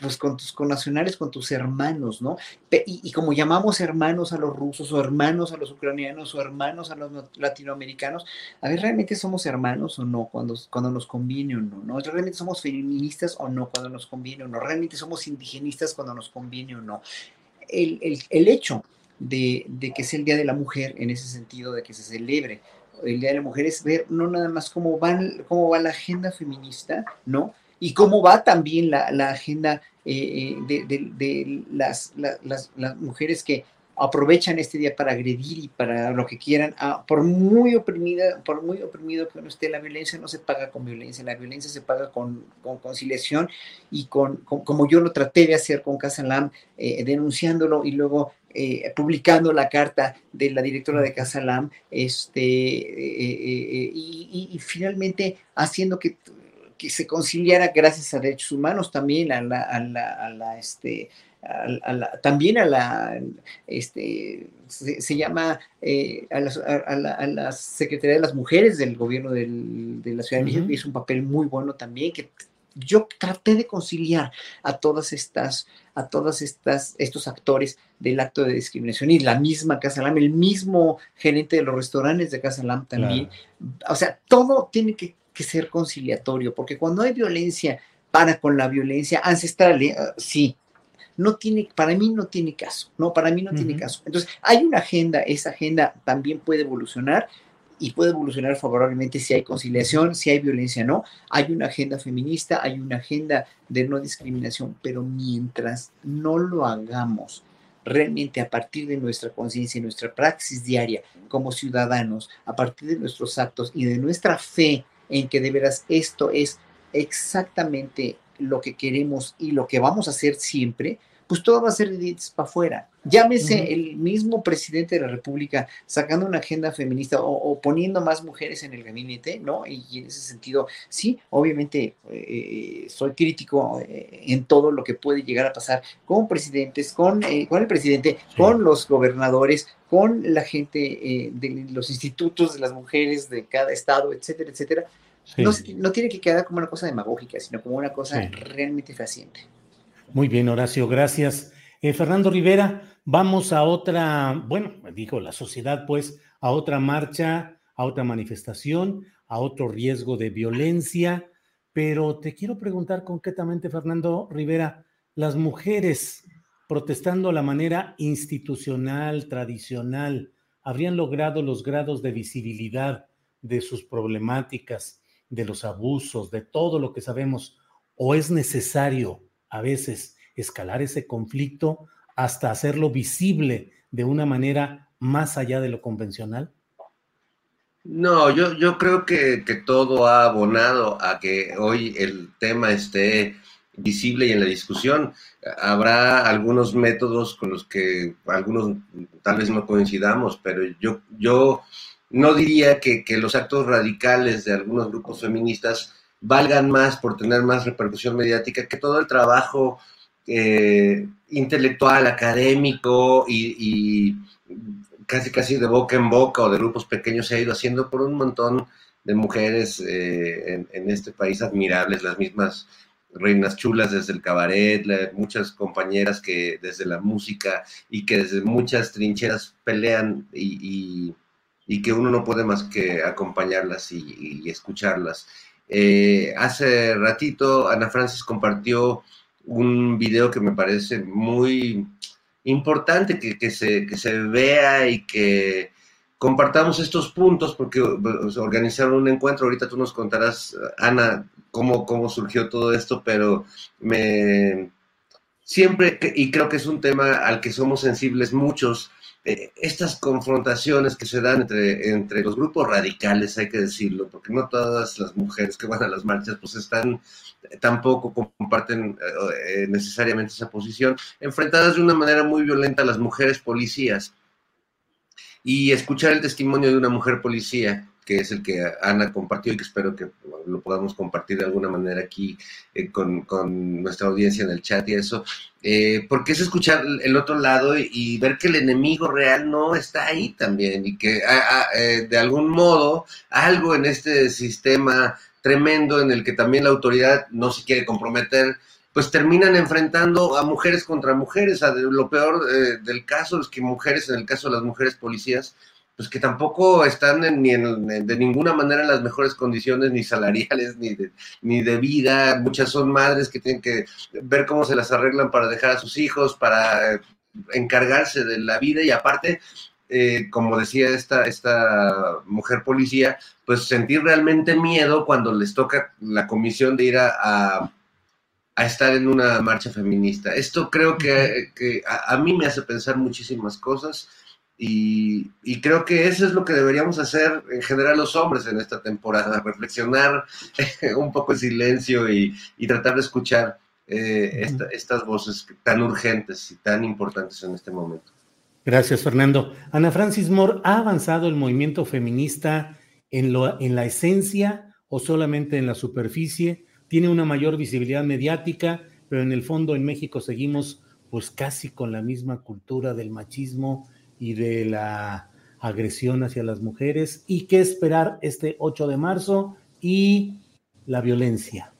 pues con tus connacionales, con tus hermanos, ¿no? Y, y como llamamos hermanos a los rusos o hermanos a los ucranianos o hermanos a los no- latinoamericanos, a ver, ¿realmente somos hermanos o no cuando, cuando nos conviene o no, no? ¿Realmente somos feministas o no cuando nos conviene o no? ¿Realmente somos indigenistas cuando nos conviene o no? El, el- el hecho de, de que es el Día de la Mujer, en ese sentido de que se celebre el Día de la Mujer, es ver no nada más cómo, van, cómo va la agenda feminista, ¿no? Y cómo va también la, la agenda eh, eh, de, las, la- las, las mujeres que aprovechan este día para agredir y para lo que quieran, ah, por muy oprimida, por muy oprimido que uno esté, la violencia no se paga con violencia, la violencia se paga con, con conciliación y con, como yo lo traté de hacer con Casalam, eh, denunciándolo y luego eh, publicando la carta de la directora de Casalam, este, y finalmente haciendo que, que se conciliara gracias a derechos humanos también a la, a la, a la, este, a, la- también a la, este, se, se llama eh, a, las- a- a la, a la Secretaría de las Mujeres del gobierno del- de la Ciudad de México, hizo un papel muy bueno también, que yo traté de conciliar a todas estas, a todas estas, estos actores del acto de discriminación. Y la misma Casa Lam, el mismo gerente de los restaurantes de Casa Lam también. O sea, todo tiene que, que ser conciliatorio, porque cuando hay violencia para con la violencia ancestral, eh, sí, no tiene, para mí no tiene caso, no, para mí no tiene caso. Entonces, hay una agenda, esa agenda también puede evolucionar y puede evolucionar favorablemente si hay conciliación, si hay violencia, no. Hay una agenda feminista, hay una agenda de no discriminación, pero mientras no lo hagamos realmente a partir de nuestra conciencia y nuestra praxis diaria como ciudadanos, a partir de nuestros actos y de nuestra fe en que de veras esto es exactamente lo que queremos y lo que vamos a hacer siempre, pues todo va a ser de dientes para afuera. Llámese el mismo presidente de la República sacando una agenda feminista o, o poniendo más mujeres en el gabinete, ¿no? Y, en ese sentido, sí, obviamente eh, soy crítico eh, en todo lo que puede llegar a pasar con presidentes, con, eh, con el presidente, Sí. con los gobernadores, con la gente eh, de los institutos de las mujeres de cada estado, etcétera, etcétera. Sí. No, no tiene que quedar como una cosa demagógica, sino como una cosa Sí. realmente fehaciente. Muy bien, Horacio, gracias. Eh, Fernando Rivera, vamos a otra, bueno, dijo la sociedad, pues, a otra marcha, a otra manifestación, a otro riesgo de violencia, pero te quiero preguntar concretamente, Fernando Rivera, las mujeres protestando a la manera institucional, tradicional, habrían logrado los grados de visibilidad de sus problemáticas, de los abusos, de todo lo que sabemos, o es necesario a veces escalar ese conflicto hasta hacerlo visible de una manera más allá de lo convencional? No, yo, yo creo que, que, todo ha abonado a que hoy el tema esté visible y en la discusión. Habrá algunos métodos con los que algunos tal vez no coincidamos, pero yo, yo no diría que, que los actos radicales de algunos grupos feministas valgan más por tener más repercusión mediática que todo el trabajo eh, intelectual, académico y, casi casi de boca en boca o de grupos pequeños se ha ido haciendo por un montón de mujeres eh, en, este país admirables, las mismas reinas chulas desde el cabaret, muchas compañeras que desde la música y que desde muchas trincheras pelean y, que uno no puede más que acompañarlas y, escucharlas. Eh, hace ratito Ana Francis compartió un video que me parece muy importante que, se, que se vea y que compartamos estos puntos porque pues, organizaron un encuentro. Ahorita tú nos contarás, Ana, cómo, cómo surgió todo esto, pero me siempre, y creo que es un tema al que somos sensibles muchos, eh, estas confrontaciones que se dan entre, entre los grupos radicales, hay que decirlo, porque no todas las mujeres que van a las marchas pues están tampoco comparten eh, necesariamente esa posición, enfrentadas de una manera muy violenta a las mujeres policías. Y escuchar el testimonio de una mujer policía, que es el que Ana compartió y que espero que lo podamos compartir de alguna manera aquí eh, con, nuestra audiencia en el chat y eso, eh, porque es escuchar el otro lado y, ver que el enemigo real no está ahí también y que de algún modo algo en este sistema tremendo en el que también la autoridad no se quiere comprometer, pues terminan enfrentando a mujeres contra mujeres. lo peor eh, del caso es que mujeres, en el caso de las mujeres policías, pues que tampoco están ni en, de ninguna manera en las mejores condiciones, ni salariales, ni de, ni de vida. Muchas son madres que tienen que ver cómo se las arreglan para dejar a sus hijos, para encargarse de la vida y aparte eh, como decía esta, esta mujer policía, pues sentir realmente miedo cuando les toca la comisión de ir a, a, estar en una marcha feminista. Esto creo que, que a, mí me hace pensar muchísimas cosas y, y, creo que eso es lo que deberíamos hacer en general los hombres en esta temporada, reflexionar un poco en silencio y, y tratar de escuchar eh, estas voces tan urgentes y tan importantes en este momento. Gracias, Fernando. Ana Francis Moore, ¿ha avanzado el movimiento feminista en, lo, en la esencia o solamente en la superficie? Tiene una mayor visibilidad mediática, pero en el fondo en México seguimos pues casi con la misma cultura del machismo y de la agresión hacia las mujeres. ¿Y qué esperar este 8 de marzo? Y la violencia.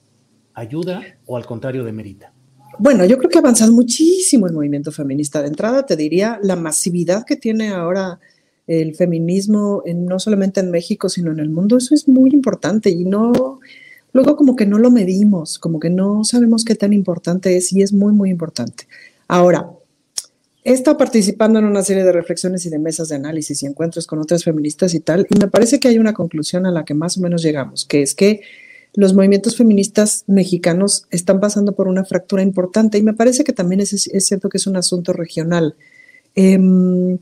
¿Ayuda o al contrario demerita? Bueno, yo creo que ha avanzado muchísimo el movimiento feminista. De entrada, te diría la masividad que tiene ahora el feminismo, no solamente en México, sino en el mundo. Eso es muy importante y no, luego como que no lo medimos, como que no sabemos qué tan importante es y es muy, muy importante. Ahora, he participando en una serie de reflexiones y de mesas de análisis y encuentros con otras feministas y tal, y me parece que hay una conclusión a la que más o menos llegamos, que es que los movimientos feministas mexicanos están pasando por una fractura importante y me parece que también es, cierto que es un asunto regional. Em,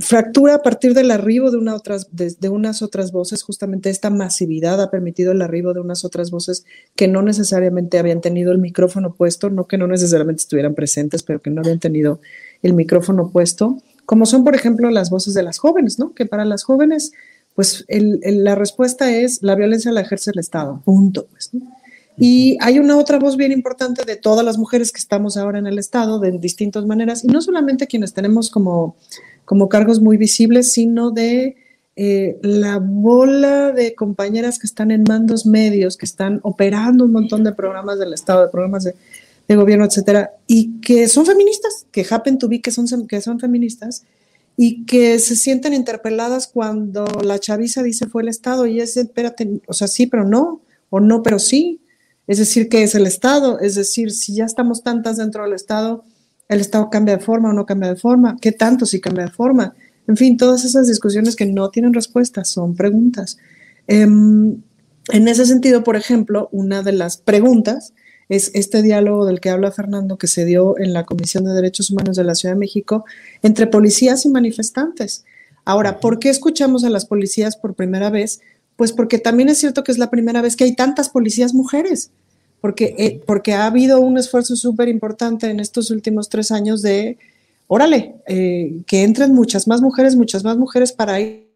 fractura a partir del arribo de, una de, unas otras voces, justamente esta masividad ha permitido el arribo de unas otras voces que no necesariamente habían tenido el micrófono puesto, no que no necesariamente estuvieran presentes, pero que no habían tenido el micrófono puesto, como son, por ejemplo, las voces de las jóvenes, ¿no? Que para las jóvenes pues la respuesta es la violencia la ejerce el Estado, punto. Pues, y hay una otra voz bien importante de todas las mujeres que estamos ahora en el Estado, de distintas maneras, y no solamente quienes tenemos como, como cargos muy visibles, sino de eh, la bola de compañeras que están en mandos medios, que están operando un montón de programas del Estado, de programas de de gobierno, etcétera, y que son feministas, que happen to be que son, que son feministas, y que se sienten interpeladas cuando la chaviza dice fue el Estado, y es, espérate, o sea, sí, pero no, o no, pero sí. Es decir, que es el Estado, es decir, si ya estamos tantas dentro del Estado, el Estado cambia de forma o no cambia de forma, ¿qué tanto si cambia de forma? En fin, todas esas discusiones que no tienen respuesta, son preguntas. Em, en ese sentido, por ejemplo, una de las preguntas es este diálogo del que habla Fernando que se dio en la Comisión de Derechos Humanos de la Ciudad de México entre policías y manifestantes. Ahora, ¿por qué escuchamos a las policías por primera vez? Pues porque también es cierto que es la primera vez que hay tantas policías mujeres, porque, eh, porque ha habido un esfuerzo súper importante en estos últimos tres años de, órale, eh, que entren muchas más mujeres, muchas más mujeres para ir,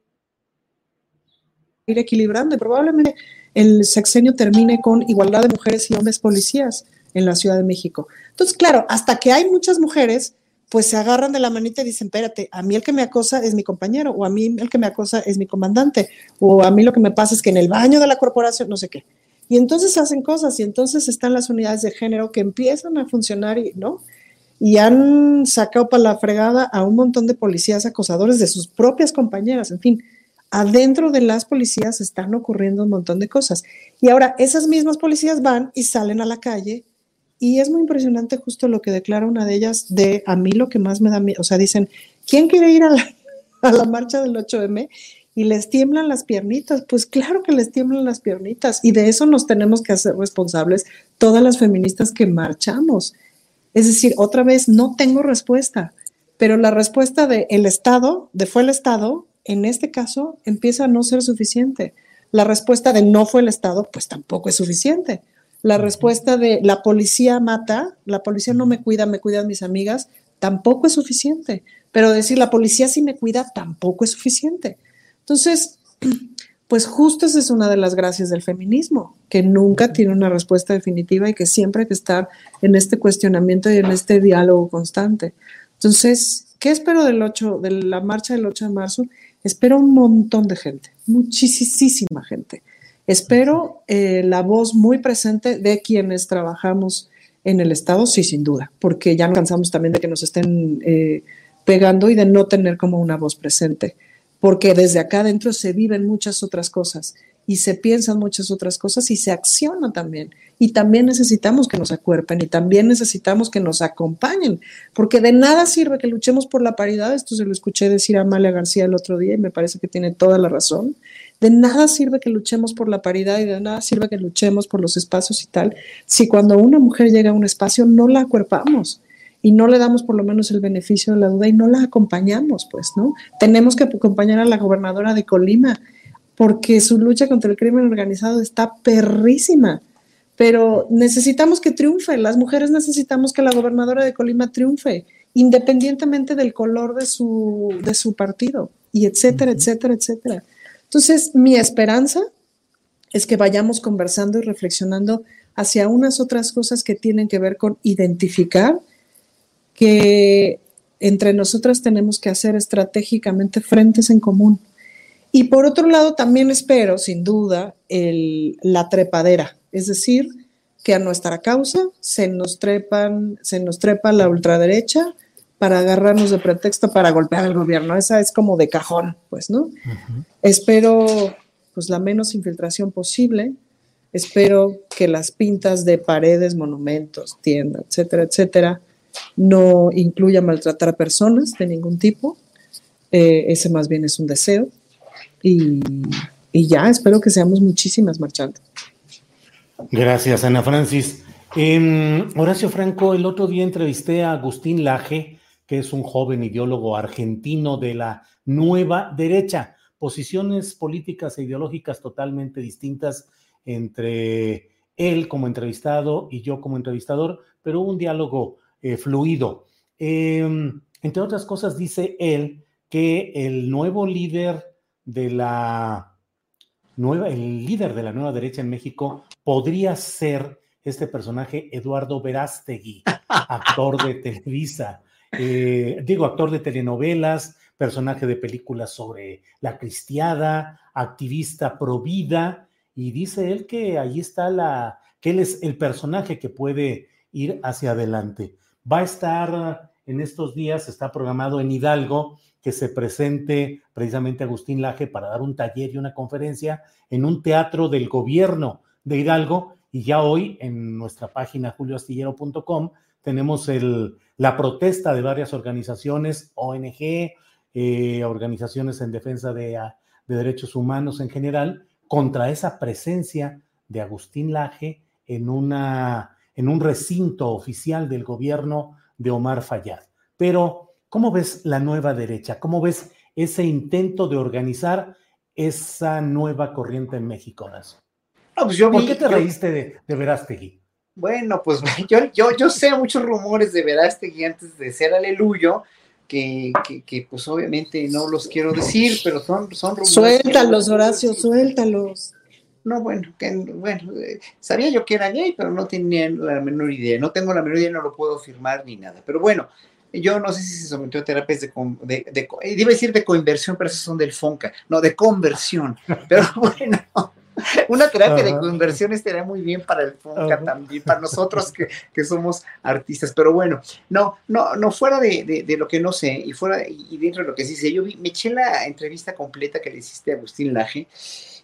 ir equilibrando. Y probablemente el sexenio termine con igualdad de mujeres y hombres policías en la Ciudad de México. Entonces, claro, hasta que hay muchas mujeres, pues se agarran de la manita y dicen, espérate, a mí el que me acosa es mi compañero, o a mí el que me acosa es mi comandante, o a mí lo que me pasa es que en el baño de la corporación, no sé qué. Y entonces hacen cosas, y entonces están las unidades de género que empiezan a funcionar, y, ¿no? Y han sacado para la fregada a un montón de policías acosadores de sus propias compañeras, en fin adentro de las policías están ocurriendo un montón de cosas. Y ahora esas mismas policías van y salen a la calle y es muy impresionante justo lo que declara una de ellas de a mí lo que más me da miedo, o sea, dicen, ¿quién quiere ir a la, marcha del 8M? Y les tiemblan las piernitas, pues claro que les tiemblan las piernitas y de eso nos tenemos que hacer responsables todas las feministas que marchamos. Es decir, otra vez, no tengo respuesta, pero la respuesta del el Estado, de fue el Estado, en este caso empieza a no ser suficiente. La respuesta de no fue el Estado, pues tampoco es suficiente. La respuesta de la policía mata, la policía no me cuida, me cuidan mis amigas, tampoco es suficiente. Pero decir la policía sí me cuida, tampoco es suficiente. Entonces, pues justo esa es una de las gracias del feminismo, que nunca tiene una respuesta definitiva y que siempre hay que estar en este cuestionamiento y en este diálogo constante. Entonces, ¿qué espero del 8, de la marcha del 8 de marzo? Espero un montón de gente, muchísima gente. Espero eh, la voz muy presente de quienes trabajamos en el Estado, sí, sin duda, porque ya nos cansamos también de que nos estén eh, pegando y de no tener como una voz presente, porque desde acá adentro se viven muchas otras cosas y se piensan muchas otras cosas y se acciona también. Y también necesitamos que nos acuerpen y también necesitamos que nos acompañen, porque de nada sirve que luchemos por la paridad. Esto se lo escuché decir a Amalia García el otro día y me parece que tiene toda la razón. De nada sirve que luchemos por la paridad y de nada sirve que luchemos por los espacios y tal, si cuando una mujer llega a un espacio no la acuerpamos y no le damos por lo menos el beneficio de la duda y no la acompañamos, pues, ¿no? Tenemos que acompañar a la gobernadora de Colima porque su lucha contra el crimen organizado está perrísima pero necesitamos que triunfe, las mujeres necesitamos que la gobernadora de Colima triunfe, independientemente del color de su, de su partido, y etcétera, etcétera, etcétera. Entonces, mi esperanza es que vayamos conversando y reflexionando hacia unas otras cosas que tienen que ver con identificar que entre nosotras tenemos que hacer estratégicamente frentes en común. Y por otro lado, también espero, sin duda, la trepadera, es decir, que a nuestra causa se nos trepan, se nos trepa la ultraderecha para agarrarnos de pretexto para golpear al gobierno. Esa es como de cajón, pues, ¿no? Espero pues la menos infiltración posible. Espero que las pintas de paredes, monumentos, tiendas, etcétera, etcétera, no incluya maltratar a personas de ningún tipo. Eh, ese más bien es un deseo. Y, y ya, espero que seamos muchísimas marchando. Gracias, Ana Francis. Em, Horacio Franco, el otro día entrevisté a Agustín Laje, que es un joven ideólogo argentino de la nueva derecha, posiciones políticas e ideológicas totalmente distintas entre él como entrevistado y yo como entrevistador, pero un diálogo eh, fluido. Em, entre otras cosas, dice él que el nuevo líder de la nueva, el líder de la nueva derecha en México podría ser este personaje Eduardo Verástegui, actor de Televisa, eh, digo, actor de telenovelas, personaje de películas sobre la cristiada, activista pro vida, y dice él que ahí está la, que él es el personaje que puede ir hacia adelante. Va a estar en estos días, está programado en Hidalgo que se presente precisamente Agustín Laje para dar un taller y una conferencia en un teatro del gobierno de Hidalgo. Y ya hoy en nuestra página julioastillero.com tenemos el, la protesta de varias organizaciones, ONG, eh, organizaciones en defensa de, de derechos humanos en general, contra esa presencia de Agustín Laje en, una, en un recinto oficial del gobierno de Omar Fayad. Pero ¿Cómo ves la nueva derecha? ¿Cómo ves ese intento de organizar esa nueva corriente en México, pues ¿Por qué te reíste de, de, Verástegui? Bueno, pues yo, yo, yo sé muchos rumores de Verástegui antes de ser aleluyo, que, que, pues obviamente no los quiero decir, pero son, son rumores. Suéltalos, Horacio, suéltalos. No, bueno, que, bueno, eh, sabía yo que era gay, pero no tenía la menor idea. No tengo la menor idea, no lo puedo afirmar ni nada. Pero bueno, yo no sé si se sometió a terapias de, de, de, eh, iba a decir de coinversión, pero esas son del FONCA, no, de conversión. Pero bueno, una terapia de conversión estaría muy bien para el FONCA también, para nosotros que, que, somos artistas. Pero bueno, no, no, no fuera de, de, lo que no sé y fuera y dentro de lo que sí sé, yo vi, me eché la entrevista completa que le hiciste a Agustín Laje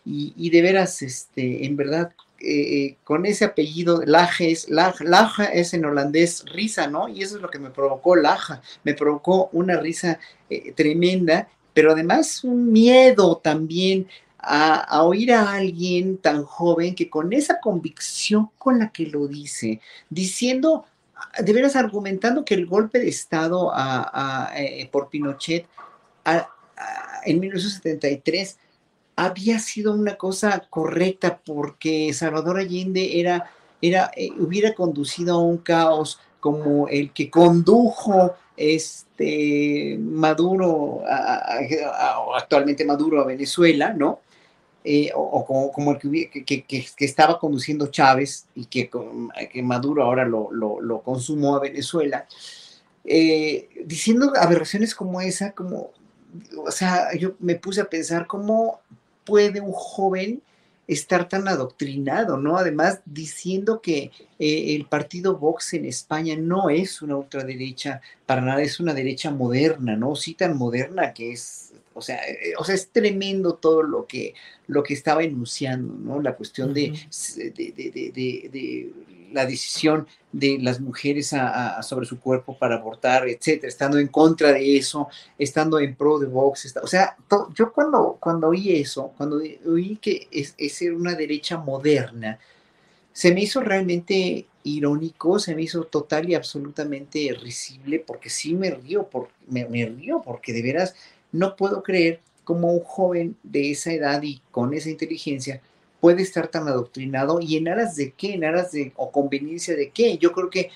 y, y de veras, este, en verdad, eh, eh, con ese apellido, Laje es, Laja, es en holandés risa, ¿no? Y eso es lo que me provocó Laja, me provocó una risa eh, tremenda, pero además un miedo también a, oír a alguien tan joven que con esa convicción con la que lo dice, diciendo, de veras argumentando que el golpe de Estado por Pinochet en 1973 había sido una cosa correcta porque Salvador Allende era, era, eh, hubiera conducido a un caos como el que condujo este Maduro, actualmente Maduro a Venezuela, ¿no? Eh, o, como, el que, que, estaba conduciendo Chávez y que, que Maduro ahora lo, lo, consumó a Venezuela, eh, diciendo aberraciones como esa, como, o sea, yo me puse a pensar cómo puede un joven estar tan adoctrinado, ¿no? Además, diciendo que eh, el partido Vox en España no es una ultraderecha para nada, es una derecha moderna, ¿no? Sí tan moderna que es, o sea, eh, o sea, es tremendo todo lo que, lo que estaba enunciando, ¿no? La cuestión de, de, la decisión de las mujeres sobre su cuerpo para abortar, etcétera, estando en contra de eso, estando en pro de Vox, o sea, yo cuando, cuando oí eso, cuando oí que es, es una derecha moderna, se me hizo realmente irónico, se me hizo total y absolutamente risible, porque sí me río, me, me río, porque de veras no puedo creer cómo un joven de esa edad y con esa inteligencia puede estar tan adoctrinado y en aras de qué, en aras de o conveniencia de qué. Yo creo que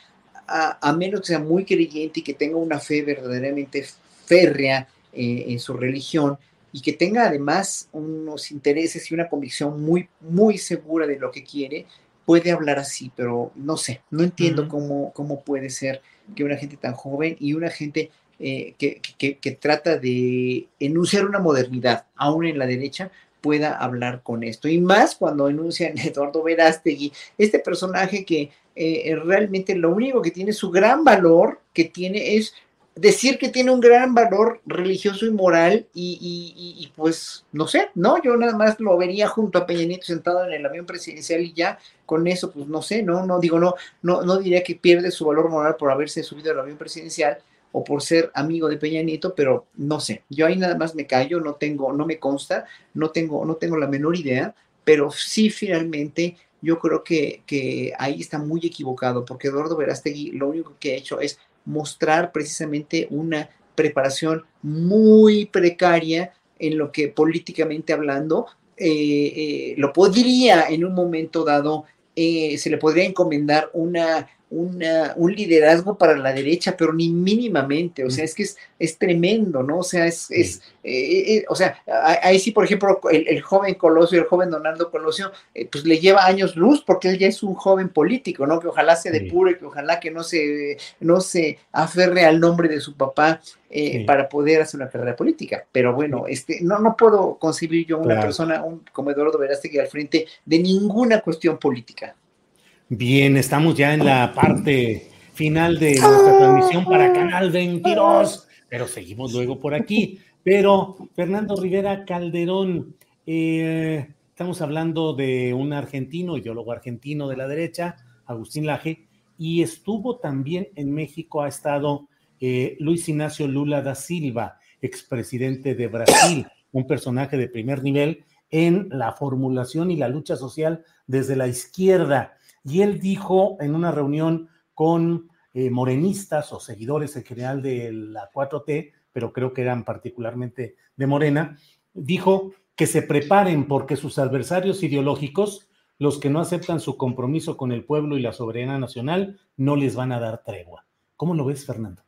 a, menos que sea muy creyente y que tenga una fe verdaderamente férrea eh, en su religión y que tenga además unos intereses y una convicción muy, muy segura de lo que quiere, puede hablar así, pero no sé, no entiendo cómo, cómo puede ser que una gente tan joven y una gente eh, que, trata de enunciar una modernidad, aún en la derecha, pueda hablar con esto. Y más cuando enuncian Eduardo Verástegui, este personaje que eh, realmente lo único que tiene su gran valor, que tiene es decir que tiene un gran valor religioso y moral y, pues no sé, no, yo nada más lo vería junto a Peña Nieto sentado en el avión presidencial y ya con eso pues no sé, no, no digo, no, no, no diría que pierde su valor moral por haberse subido al avión presidencial, o por ser amigo de Peña Nieto, pero no sé, yo ahí nada más me callo, no tengo, no me consta, no tengo, no tengo la menor idea, pero sí finalmente yo creo que, que ahí está muy equivocado, porque Eduardo Verástegui lo único que ha hecho es mostrar precisamente una preparación muy precaria en lo que políticamente hablando eh, eh, lo podría en un momento dado, eh, se le podría encomendar una un liderazgo para la derecha, pero ni mínimamente, o sea, es que es, es tremendo, ¿no? O sea, es, es eh, eh, o sea, ahí sí, por ejemplo, el, joven Colosio, el joven Donaldo Colosio, eh, pues le lleva años luz porque él ya es un joven político, ¿no? Que ojalá se depure, que ojalá que no se, no se aferre al nombre de su papá para poder hacer una carrera política. Pero bueno, este, no, no puedo concebir yo una persona un, como Eduardo Verástegui al frente de ninguna cuestión política. Bien, estamos ya en la parte final de nuestra transmisión para Canal 22, pero seguimos luego por aquí. Pero Fernando Rivera Calderón, eh, estamos hablando de un argentino, ideólogo argentino de la derecha, Agustín Laje, y estuvo también en México, ha estado eh, Luis Ignacio Lula da Silva, expresidente de Brasil, un personaje de primer nivel en la formulación y la lucha social desde la izquierda. Y él dijo en una reunión con eh, morenistas o seguidores en general de la 4T, pero creo que eran particularmente de Morena, dijo que se preparen porque sus adversarios ideológicos, los que no aceptan su compromiso con el pueblo y la soberanía nacional, no les van a dar tregua. ¿Cómo lo ves, Fernando?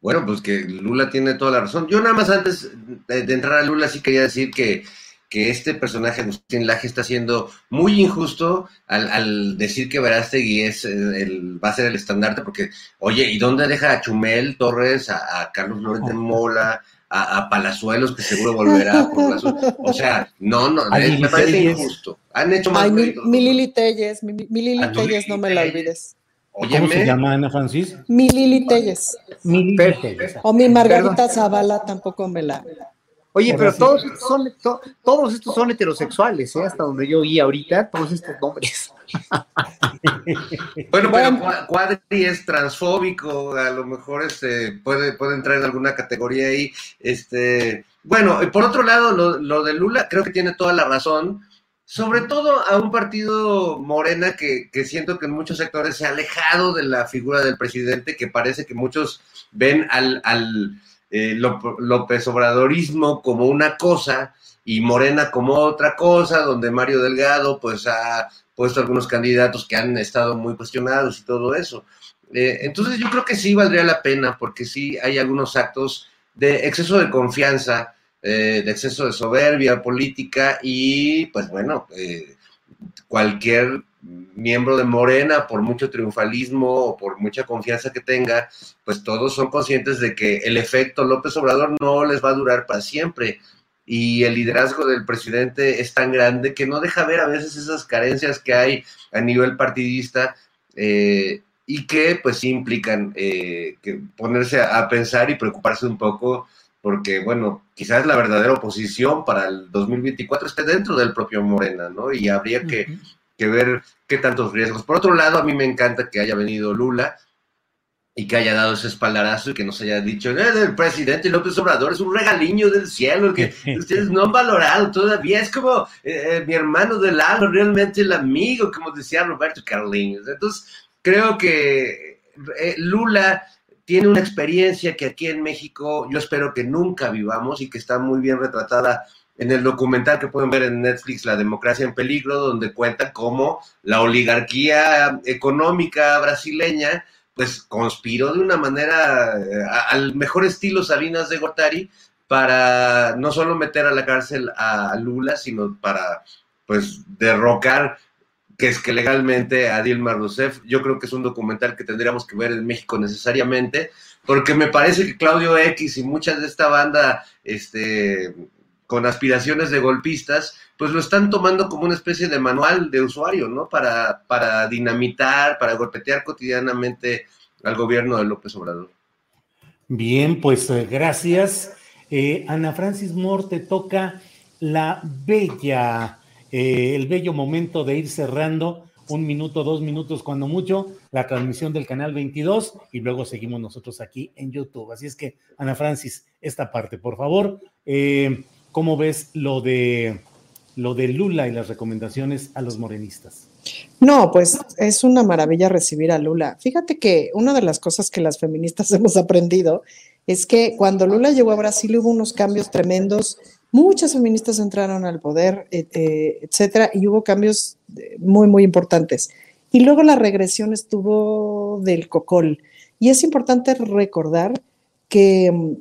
Bueno, pues que Lula tiene toda la razón. Yo nada más antes de, entrar a Lula sí quería decir que, que este personaje, Agustín Laje, está siendo muy injusto al, decir que Verástegui es el, va a ser el estandarte, porque, oye, ¿y dónde deja a Chumel Torres, a, Carlos Flores de Mola, a, Palazuelos, que seguro volverá por. O sea, no, no, me parece injusto. Han hecho más... mi, Lili Telles, mi, Lili Telles, no me la olvides. ¿Cómo se llama Ana Francis? Mi Lili Telles. Mi Telles. O mi Margarita Zavala tampoco me la. Oye, pero todos estos, son, todos estos son heterosexuales, ¿eh? hasta donde yo oí ahorita, todos estos nombres. bueno, pero Cuadri es transfóbico, a lo mejor este, puede, puede entrar en alguna categoría ahí. Este, bueno, por otro lado, lo, lo de Lula creo que tiene toda la razón sobre todo a un partido morena que, siento que en muchos sectores se ha alejado de la figura del presidente, que parece que muchos ven al, al eh, López Obradorismo como una cosa y Morena como otra cosa, donde Mario Delgado pues ha puesto algunos candidatos que han estado muy cuestionados y todo eso. Eh, entonces yo creo que sí valdría la pena, porque sí hay algunos actos de exceso de confianza eh, de exceso de soberbia política y pues bueno, eh, cualquier miembro de Morena, por mucho triunfalismo o por mucha confianza que tenga, pues todos son conscientes de que el efecto López Obrador no les va a durar para siempre. Y el liderazgo del presidente es tan grande que no deja ver a veces esas carencias que hay a nivel partidista eh, y que pues implican que ponerse a, pensar y preocuparse un poco porque, bueno, quizás la verdadera oposición para el 2024 esté dentro del propio Morena, ¿no? Y habría que, ver qué tantos riesgos. Por otro lado, a mí me encanta que haya venido Lula y que haya dado ese espaldarazo y que nos haya dicho, eh, el presidente López Obrador es un regaliño del cielo que ustedes no han valorado todavía. Es como eh, eh, mi hermano del alma, realmente el amigo, como decía Roberto Carliños. Entonces, creo que eh, Lula tiene una experiencia que aquí en México yo espero que nunca vivamos y que está muy bien retratada en el documental que pueden ver en Netflix, La democracia en peligro, donde cuenta cómo la oligarquía económica brasileña pues conspiró de una manera eh, al mejor estilo Salinas de Gortari para no solo meter a la cárcel a Lula, sino para pues derrocar que es que legalmente a Dilma Rousseff. Yo creo que es un documental que tendríamos que ver en México necesariamente, porque me parece que Claudio X y muchas de esta banda, este, con aspiraciones de golpistas, pues lo están tomando como una especie de manual de usuario, ¿no? Para, para dinamitar, para golpetear cotidianamente al gobierno de López Obrador. Bien, pues eh, gracias. Eh, Ana Francis Moore, te toca la bella eh, el bello momento de ir cerrando un minuto, dos minutos, cuando mucho, la transmisión del canal 22 y luego seguimos nosotros aquí en YouTube. Así es que, Ana Francis, esta parte, por favor, ¿cómo ves lo de, lo de Lula y las recomendaciones a los morenistas? No, pues es una maravilla recibir a Lula. Fíjate que una de las cosas que las feministas hemos aprendido es que cuando Lula llegó a Brasil hubo unos cambios tremendos Muchas feministas entraron al poder, eh, etcétera, y hubo cambios eh, muy, muy importantes. Y luego la regresión estuvo del cocol. Y es importante recordar que,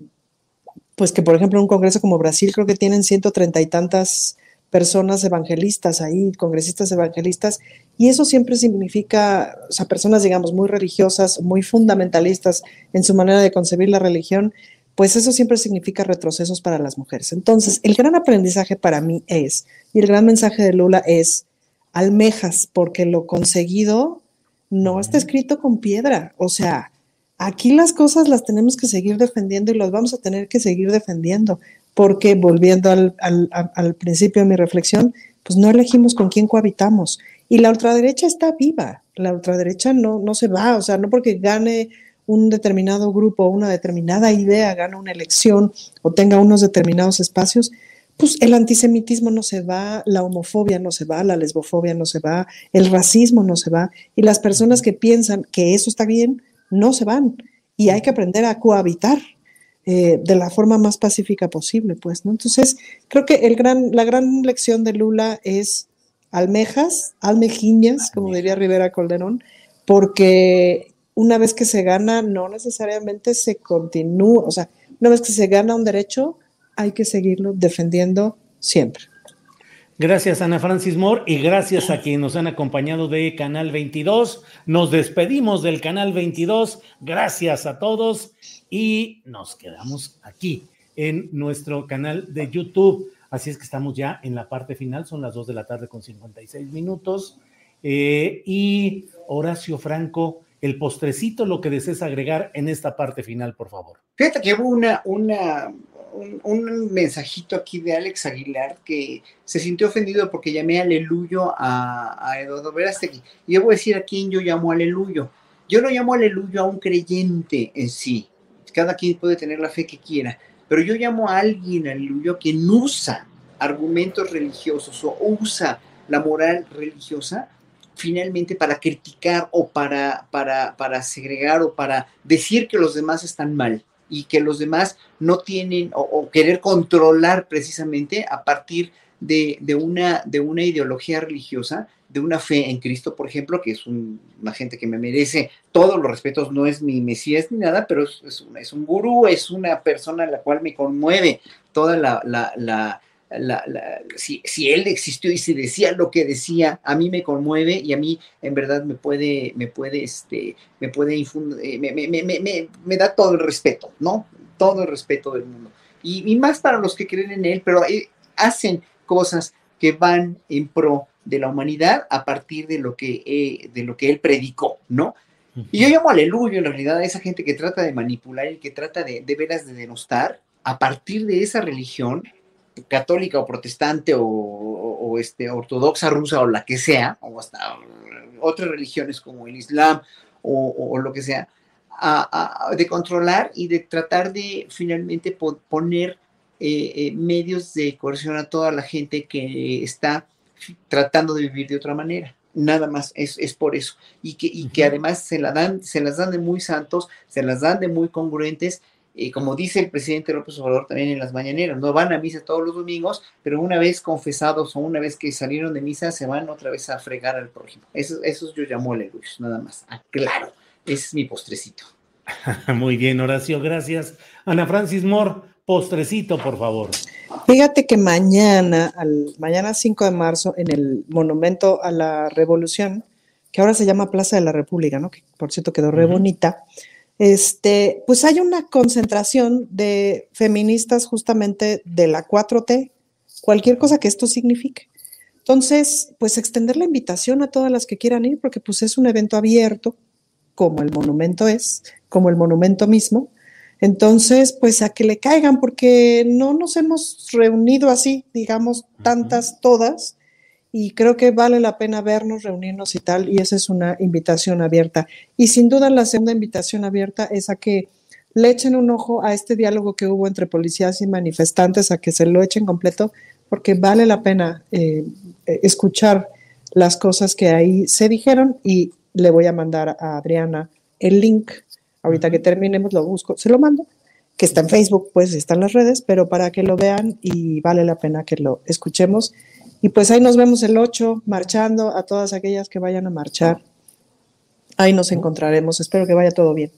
pues que por ejemplo, un congreso como Brasil creo que tienen ciento treinta y tantas personas evangelistas ahí, congresistas evangelistas, y eso siempre significa, o sea, personas, digamos, muy religiosas, muy fundamentalistas en su manera de concebir la religión, pues eso siempre significa retrocesos para las mujeres. Entonces, el gran aprendizaje para mí es, y el gran mensaje de Lula es, almejas, porque lo conseguido no está escrito con piedra. O sea, aquí las cosas las tenemos que seguir defendiendo y las vamos a tener que seguir defendiendo, porque volviendo al, al principio de mi reflexión, pues no elegimos con quién cohabitamos. Y la ultraderecha está viva, la ultraderecha no, no se va, o sea, no porque gane un determinado grupo, una determinada idea, gane una elección o tenga unos determinados espacios, pues el antisemitismo no se va, la homofobia no se va, la lesbofobia no se va, el racismo no se va, y las personas que piensan que eso está bien, no se van. Y hay que aprender a cohabitar eh, de la forma más pacífica posible, pues, ¿no? Entonces, creo que el gran, la gran lección de Lula es almejas, almejiñas, como diría Rivera Calderón, porque una vez que se gana, no necesariamente se continúa, o sea, una vez que se gana un derecho, hay que seguirlo defendiendo siempre. Gracias Ana Francis Moore y gracias a quienes nos han acompañado de Canal 22. Nos despedimos del Canal 22. Gracias a todos y nos quedamos aquí en nuestro canal de YouTube. Así es que estamos ya en la parte final, son las 2 de la tarde con 56 minutos. Eh, y Horacio Franco, el postrecito, lo que desees agregar en esta parte final, por favor. Fíjate que hubo una, una un, mensajito aquí de Alex Aguilar que se sintió ofendido porque llamé aleluyo a, a Eduardo Verástegui. Y yo voy a decir a quién yo llamo aleluyo. Yo no llamo aleluyo a un creyente en sí. Cada quien puede tener la fe que quiera. Pero yo llamo a alguien aleluyo quien usa argumentos religiosos o usa la moral religiosa finalmente para criticar o para, para, para segregar o para decir que los demás están mal y que los demás no tienen o, querer controlar precisamente a partir de, una, de una ideología religiosa, de una fe en Cristo, por ejemplo, que es una gente que me merece todos los respetos, no es mi Mesías ni nada, pero es, es, un, es un gurú, es una persona a la cual me conmueve toda la, la, si, si, él existió y si decía lo que decía, a mí me conmueve y a mí en verdad me puede, me puede, este, me puede infundir, eh, me, me, me, me, da todo el respeto, ¿no? Todo el respeto del mundo. Y, y más para los que creen en él, pero eh, hacen cosas que van en pro de la humanidad a partir de lo que, eh, de lo que él predicó, ¿no? Y yo llamo aleluya en realidad a esa gente que trata de manipular y que trata de, de veras de denostar a partir de esa religión católica o protestante o, este, ortodoxa rusa o la que sea, o hasta otras religiones como el Islam o, lo que sea, de controlar y de tratar de finalmente poner eh, eh, medios de coerción a toda la gente que está tratando de vivir de otra manera. Nada más, es, es por eso. Y que, y que además se, la dan, se las dan de muy santos, se las dan de muy congruentes y como dice el presidente López Obrador también en las mañaneras, no van a misa todos los domingos, pero una vez confesados o una vez que salieron de misa, se van otra vez a fregar al prójimo. Eso, eso yo llamo aleluya, nada más. Ah, claro, ese es mi postrecito. Muy bien, Horacio, gracias. Ana Francis Moore, postrecito, por favor. Fíjate que mañana, al, mañana 5 de marzo, en el Monumento a la Revolución, que ahora se llama Plaza de la República, ¿no? Que por cierto quedó re bonita este, pues hay una concentración de feministas justamente de la 4T, cualquier cosa que esto signifique. Entonces, pues extender la invitación a todas las que quieran ir, porque pues es un evento abierto, como el monumento es, como el monumento mismo. Entonces, pues a que le caigan, porque no nos hemos reunido así, digamos, tantas todas, y creo que vale la pena vernos, reunirnos y tal, y esa es una invitación abierta. Y sin duda la segunda invitación abierta es a que le echen un ojo a este diálogo que hubo entre policías y manifestantes, a que se lo echen completo, porque vale la pena eh, escuchar las cosas que ahí se dijeron y le voy a mandar a Adriana el link. Ahorita que terminemos lo busco, se lo mando, que está en Facebook, pues está en las redes, pero para que lo vean y vale la pena que lo escuchemos y pues ahí nos vemos el 8 marchando a todas aquellas que vayan a marchar. Ahí nos encontraremos. Espero que vaya todo bien.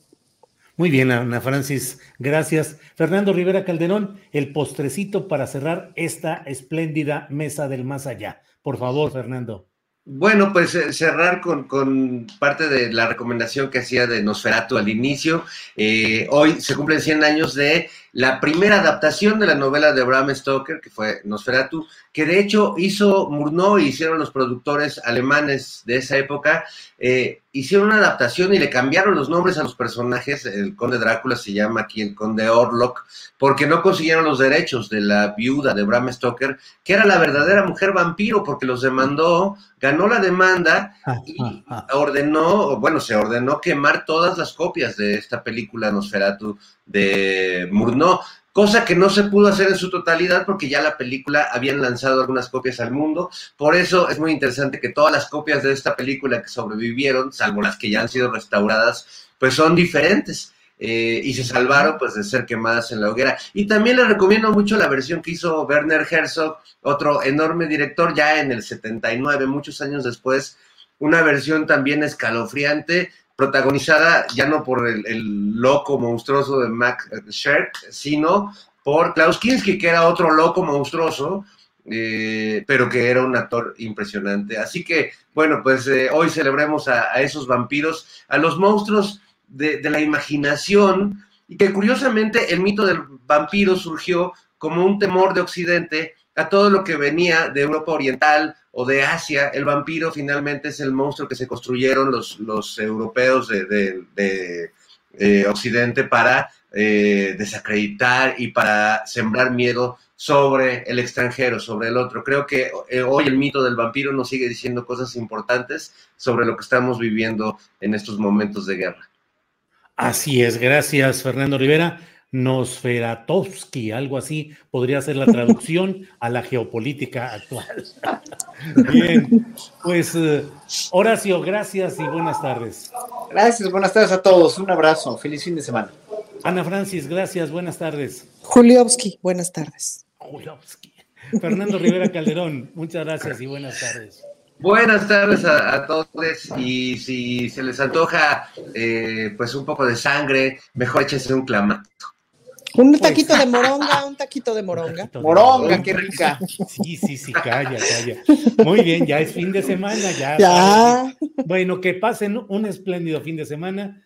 Muy bien, Ana Francis, gracias. Fernando Rivera Calderón, el postrecito para cerrar esta espléndida mesa del más allá. Por favor, Fernando. Bueno, pues eh, cerrar con, parte de la recomendación que hacía de Nosferatu al inicio. Eh, hoy se cumplen 100 años de la primera adaptación de la novela de Bram Stoker, que fue Nosferatu, que de hecho hizo Murnau y hicieron los productores alemanes de esa época, eh, hicieron una adaptación y le cambiaron los nombres a los personajes. El conde Drácula se llama aquí el conde Orlok, porque no consiguieron los derechos de la viuda de Bram Stoker, que era la verdadera mujer vampiro, porque los demandó, ganó la demanda y ordenó, bueno, se ordenó quemar todas las copias de esta película Nosferatu de Murnau cosa que no se pudo hacer en su totalidad porque ya la película habían lanzado algunas copias al mundo. Por eso es muy interesante que todas las copias de esta película que sobrevivieron, salvo las que ya han sido restauradas, pues son diferentes. Eh, y se salvaron pues de ser quemadas en la hoguera. Y también les recomiendo mucho la versión que hizo Werner Herzog, otro enorme director ya en el 79, muchos años después, una versión también escalofriante protagonizada ya no por el, loco monstruoso de Max Scherk, sino por Klaus Kinski, que era otro loco monstruoso, eh, pero que era un actor impresionante. Así que, bueno, pues eh, hoy celebremos a, esos vampiros, a los monstruos de, de, la imaginación, y que curiosamente el mito del vampiro surgió como un temor de Occidente a todo lo que venía de Europa Oriental, o de Asia, el vampiro finalmente es el monstruo que se construyeron los, los europeos de, Occidente para eh, desacreditar y para sembrar miedo sobre el extranjero, sobre el otro. Creo que eh, hoy el mito del vampiro nos sigue diciendo cosas importantes sobre lo que estamos viviendo en estos momentos de guerra. Así es, gracias Fernando Rivera. Nosferatovsky, algo así podría ser la traducción a la geopolítica actual. Bien, pues eh, Horacio, gracias y buenas tardes. Gracias, buenas tardes a todos, un abrazo, feliz fin de semana. Ana Francis, gracias, buenas tardes. Juliovsky, buenas tardes. Juliovsky. Fernando Rivera Calderón, muchas gracias y buenas tardes. Buenas tardes a, todos y si se les antoja eh, pues un poco de sangre, mejor échense un clamato. Un pues, taquito de moronga, un taquito de moronga. moronga, qué rica. Sí, sí, sí, calla, calla. Muy bien, ya es fin de semana, ya. ya. Bueno, que pasen un espléndido fin de semana.